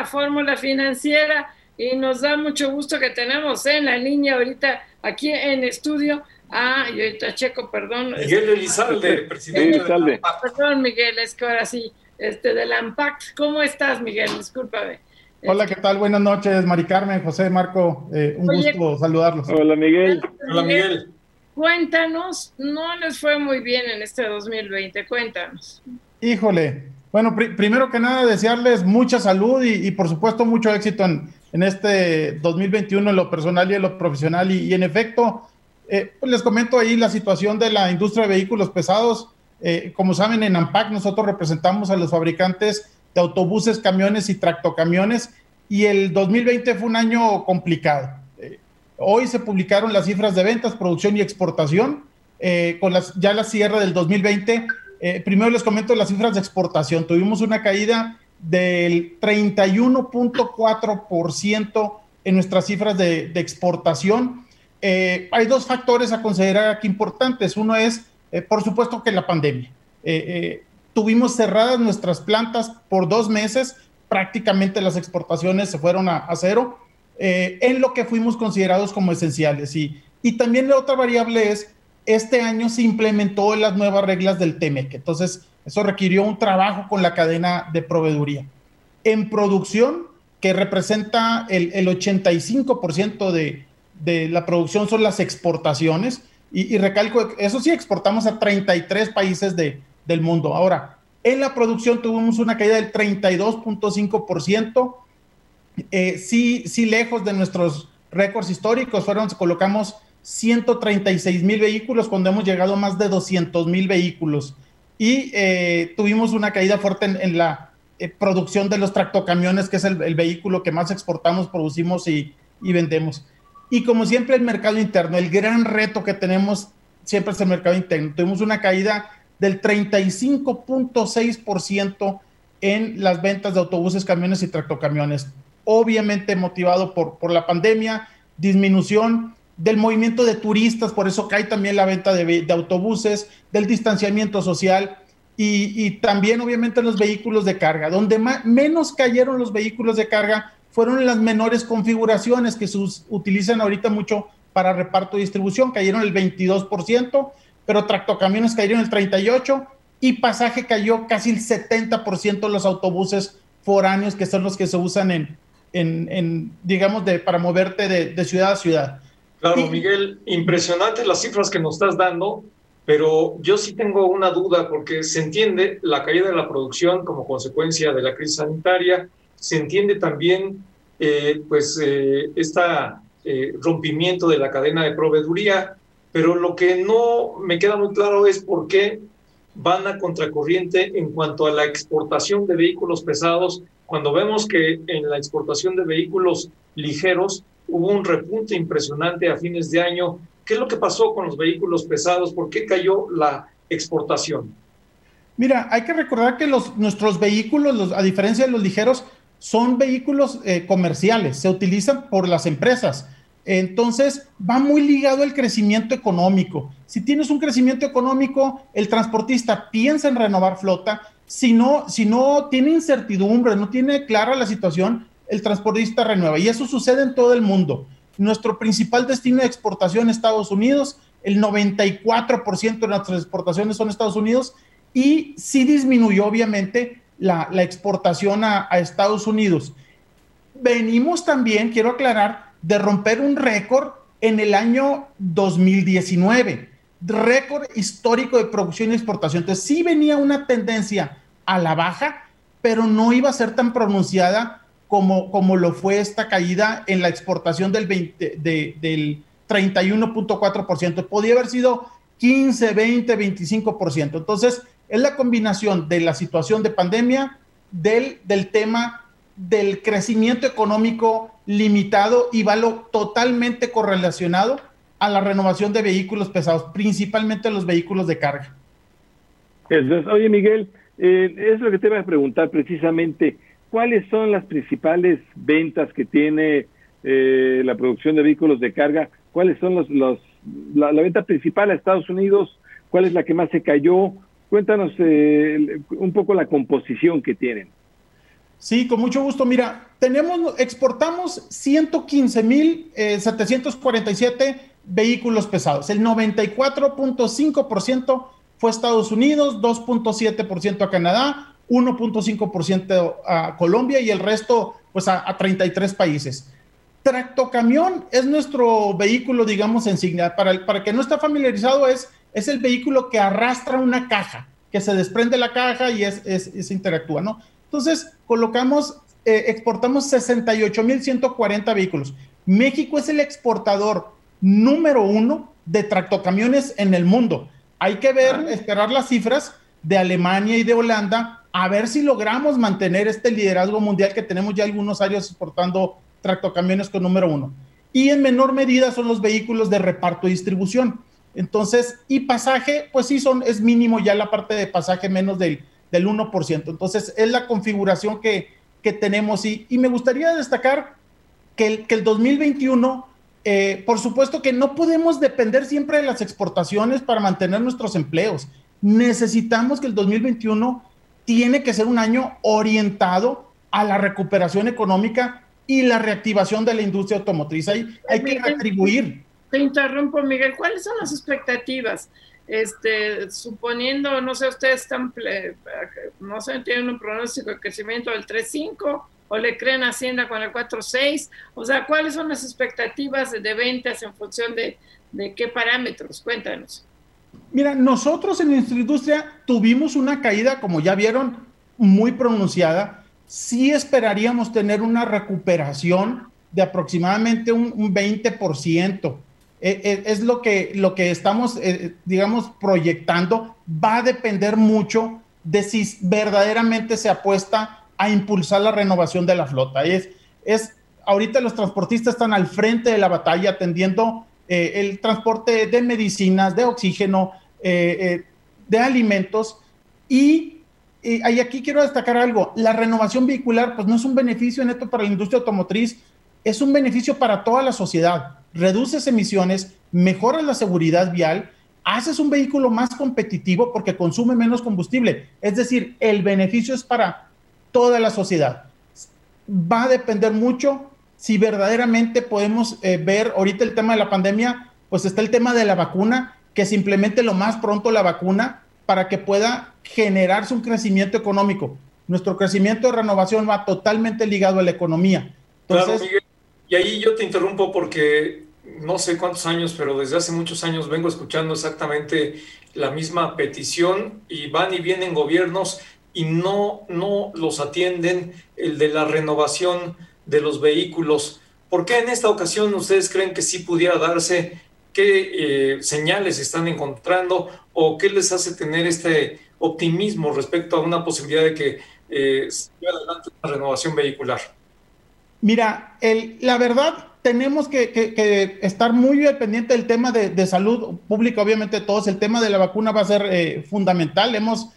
A: Fórmula financiera y nos da mucho gusto que tenemos en la línea ahorita aquí en estudio. Ah, y ahorita checo, perdón.
B: Miguel Elizalde, presidente
A: de Perdón, Miguel, es que ahora sí, este, del AMPAC. ¿Cómo estás, Miguel? Discúlpame.
I: Hola, ¿qué tal? Buenas noches, Mari Carmen, José, Marco, eh, un gusto saludarlos.
C: Hola, Miguel.
B: Hola, Miguel.
A: Cuéntanos, no les fue muy bien en este 2020, cuéntanos.
I: Híjole, bueno, primero que nada, desearles mucha salud y, por supuesto mucho éxito en, este 2021 en lo personal y en lo profesional. Y, en efecto, eh, pues les comento ahí la situación de la industria de vehículos pesados. Eh, como saben, en AMPAC nosotros representamos a los fabricantes de autobuses, camiones y tractocamiones y el 2020 fue un año complicado. Eh, hoy se publicaron las cifras de ventas, producción y exportación. con las, ya la cierre del 2020 eh, primero les comento las cifras de exportación. Tuvimos una caída del 31.4% en nuestras cifras de, exportación. Eh, hay dos factores a considerar aquí importantes. Uno es, eh, por supuesto, que la pandemia. tuvimos cerradas nuestras plantas por dos meses, prácticamente las exportaciones se fueron a, cero, en lo que fuimos considerados como esenciales. Y, y también la otra variable es este año se implementó las nuevas reglas del TEMEC. Entonces, eso requirió un trabajo con la cadena de proveeduría. En producción, que representa el, 85% de, de, la producción, son las exportaciones. Y, recalco, eso sí, exportamos a 33 países de, del mundo. Ahora, en la producción tuvimos una caída del 32.5%. Eh, sí, sí, lejos de nuestros récords históricos, fueron, colocamos 136 mil vehículos cuando hemos llegado a más de 200 mil vehículos. Y eh, tuvimos una caída fuerte en, la eh, producción de los tractocamiones, que es el, vehículo que más exportamos, producimos y, y vendemos. Y como siempre, el mercado interno, el gran reto que tenemos siempre es el mercado interno. Tuvimos una caída del 35.6% en las ventas de autobuses, camiones y tractocamiones. Obviamente motivado por, por la pandemia, disminución del movimiento de turistas, por eso cae también la venta de, autobuses, del distanciamiento social y, también obviamente los vehículos de carga. Donde menos cayeron los vehículos de carga fueron las menores configuraciones que se utilizan ahorita mucho para reparto y distribución, cayeron el 22%, pero tractocamiones cayeron el 38% y pasaje cayó casi el 70% de los autobuses foráneos, que son los que se usan en, digamos, de, para moverte de, ciudad a ciudad.
B: Claro, Miguel, impresionante las cifras que nos estás dando, pero yo sí tengo una duda porque se entiende la caída de la producción como consecuencia de la crisis sanitaria, se entiende también eh, pues eh, este rompimiento de la cadena de proveeduría, pero lo que no me queda muy claro es por qué van a contracorriente en cuanto a la exportación de vehículos pesados, cuando vemos que en la exportación de vehículos ligeros hubo un repunte impresionante a fines de año. ¿Qué es lo que pasó con los vehículos pesados? ¿Por qué cayó la exportación?
I: Mira, hay que recordar que los, nuestros vehículos, a diferencia de los ligeros, son vehículos eh, comerciales, se utilizan por las empresas. Entonces, va muy ligado el crecimiento económico. Si tienes un crecimiento económico, el transportista piensa en renovar flota. Si no, si no tiene incertidumbre, no tiene clara la situación, el transportista renueva. Y eso sucede en todo el mundo. Nuestro principal destino de exportación es Estados Unidos. El 94% de nuestras exportaciones son Estados Unidos. Y sí disminuyó, obviamente, la, exportación a Estados Unidos. Venimos también, quiero aclarar, de romper un récord en el año 2019, récord histórico de producción y exportación. Entonces sí venía una tendencia a la baja, pero no iba a ser tan pronunciada como, como lo fue esta caída en la exportación del, del 31.4%. Podía haber sido 15, 20, 25%. Entonces, es la combinación de la situación de pandemia, del, del tema del crecimiento económico limitado y va totalmente correlacionado a la renovación de vehículos pesados, principalmente los vehículos de carga.
C: oye, Miguel, eh, es lo que te iba a preguntar precisamente. ¿Cuáles son las principales ventas que tiene eh, la producción de vehículos de carga? ¿Cuáles son los, la, venta principal a Estados Unidos? ¿Cuál es la que más se cayó? Cuéntanos eh, un poco la composición que tienen.
I: Sí, con mucho gusto. Mira, tenemos, exportamos 115.747 eh, vehículos pesados. El 94.5% fue a Estados Unidos, 2.7% a Canadá, 1.5% a Colombia y el resto pues a, 33 países. Tractocamión es nuestro vehículo, digamos, insignia. Para el, para que no está familiarizado, es, es el vehículo que arrastra una caja, que se desprende la caja y es, es, es interactúa, ¿no? Entonces, colocamos, eh, exportamos 68.140 vehículos. México es el exportador número uno de tractocamiones en el mundo. Hay que ver, ah. esperar las cifras de Alemania y de Holanda, a ver si logramos mantener este liderazgo mundial que tenemos ya algunos años exportando tractocamiones con número uno. Y en menor medida son los vehículos de reparto y distribución. Entonces, y pasaje, pues sí, son, es mínimo ya la parte de pasaje menos del del 1%. Entonces, es la configuración que, tenemos y, y, me gustaría destacar que el, que el 2021, eh, por supuesto que no podemos depender siempre de las exportaciones para mantener nuestros empleos. Necesitamos que el 2021 tiene que ser un año orientado a la recuperación económica y la reactivación de la industria automotriz. Hay, hay que atribuir.
A: Te interrumpo, Miguel. ¿Cuáles son las expectativas? este, suponiendo, no sé, ustedes están, no sé, tienen un pronóstico de crecimiento del 3.5 o le creen a Hacienda con el 4.6, o sea, ¿cuáles son las expectativas de ventas en función de, de qué parámetros? Cuéntanos.
I: Mira, nosotros en nuestra industria tuvimos una caída, como ya vieron, muy pronunciada. Sí esperaríamos tener una recuperación de aproximadamente un, un 20%. eh, eh, es lo que, lo que estamos, digamos, proyectando. Va a depender mucho de si verdaderamente se apuesta a impulsar la renovación de la flota. Es, es, ahorita los transportistas están al frente de la batalla atendiendo el transporte de medicinas, de oxígeno, de alimentos y y aquí quiero destacar algo, la renovación vehicular pues no es un beneficio neto para la industria automotriz, es un beneficio para toda la sociedad. Reduces emisiones, mejoras la seguridad vial, haces un vehículo más competitivo porque consume menos combustible. Es decir, el beneficio es para toda la sociedad. Va a depender mucho si verdaderamente podemos eh, ver ahorita el tema de la pandemia, pues está el tema de la vacuna, que se implemente lo más pronto la vacuna para que pueda generarse un crecimiento económico. Nuestro crecimiento de renovación va totalmente ligado a la economía.
B: claro, Miguel, y ahí yo te interrumpo porque no sé cuántos años, pero desde hace muchos años vengo escuchando exactamente la misma petición y van y vienen gobiernos y no, no los atienden el de la renovación de los vehículos. ¿Por qué en esta ocasión ustedes creen que sí pudiera darse qué eh, señales están encontrando o qué les hace tener este optimismo respecto a una posibilidad de que eh, se lleve adelante una renovación vehicular?
I: Mira, el, la verdad, tenemos que, estar muy pendiente del tema de, salud pública, obviamente todos, el tema de la vacuna va a ser eh, fundamental. Hemos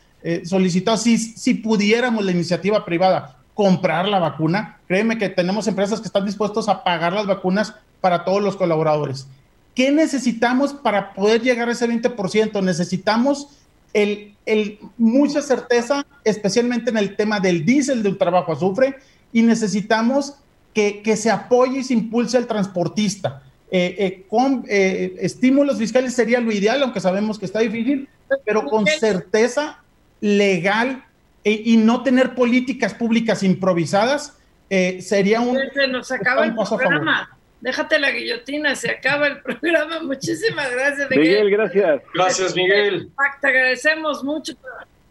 I: solicitado, si, si pudiéramos la iniciativa privada comprar la vacuna, créeme que tenemos empresas que están dispuestos a pagar las vacunas para todos los colaboradores. ¿Qué necesitamos para poder llegar a ese 20%? Necesitamos el, mucha certeza, especialmente en el tema del diésel del trabajo azufre, y necesitamos que, se apoye y se impulse al transportista. Eh, eh, con eh, estímulos fiscales sería lo ideal, aunque sabemos que está difícil, pero con certeza legal y no tener políticas públicas improvisadas sería un,
A: se nos acaba el programa déjate la guillotina, se acaba el programa. Muchísimas gracias,
C: Miguel. Miguel, gracias.
B: Gracias, Miguel.
A: Te agradecemos mucho.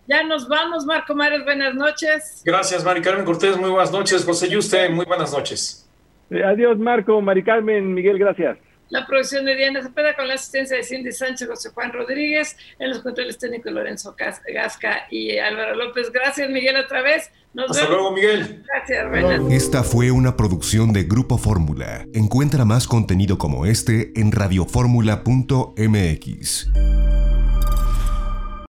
A: Ya nos vamos, Marco Mares, buenas noches.
B: Gracias, Mari Carmen Cortés, muy buenas noches. José Yuste, muy buenas noches.
C: Eh, adiós, Marco, Mari Carmen, Miguel, gracias.
A: La producción de Diana Cepeda con la asistencia de Cindy Sánchez, José Juan Rodríguez, en los controles técnicos Lorenzo Gasca y Álvaro López. Gracias, Miguel, otra vez.
B: Hasta luego, Miguel.
A: Gracias,
J: Esta fue una producción de Grupo Fórmula. Encuentra más contenido como este en radioformula.mx.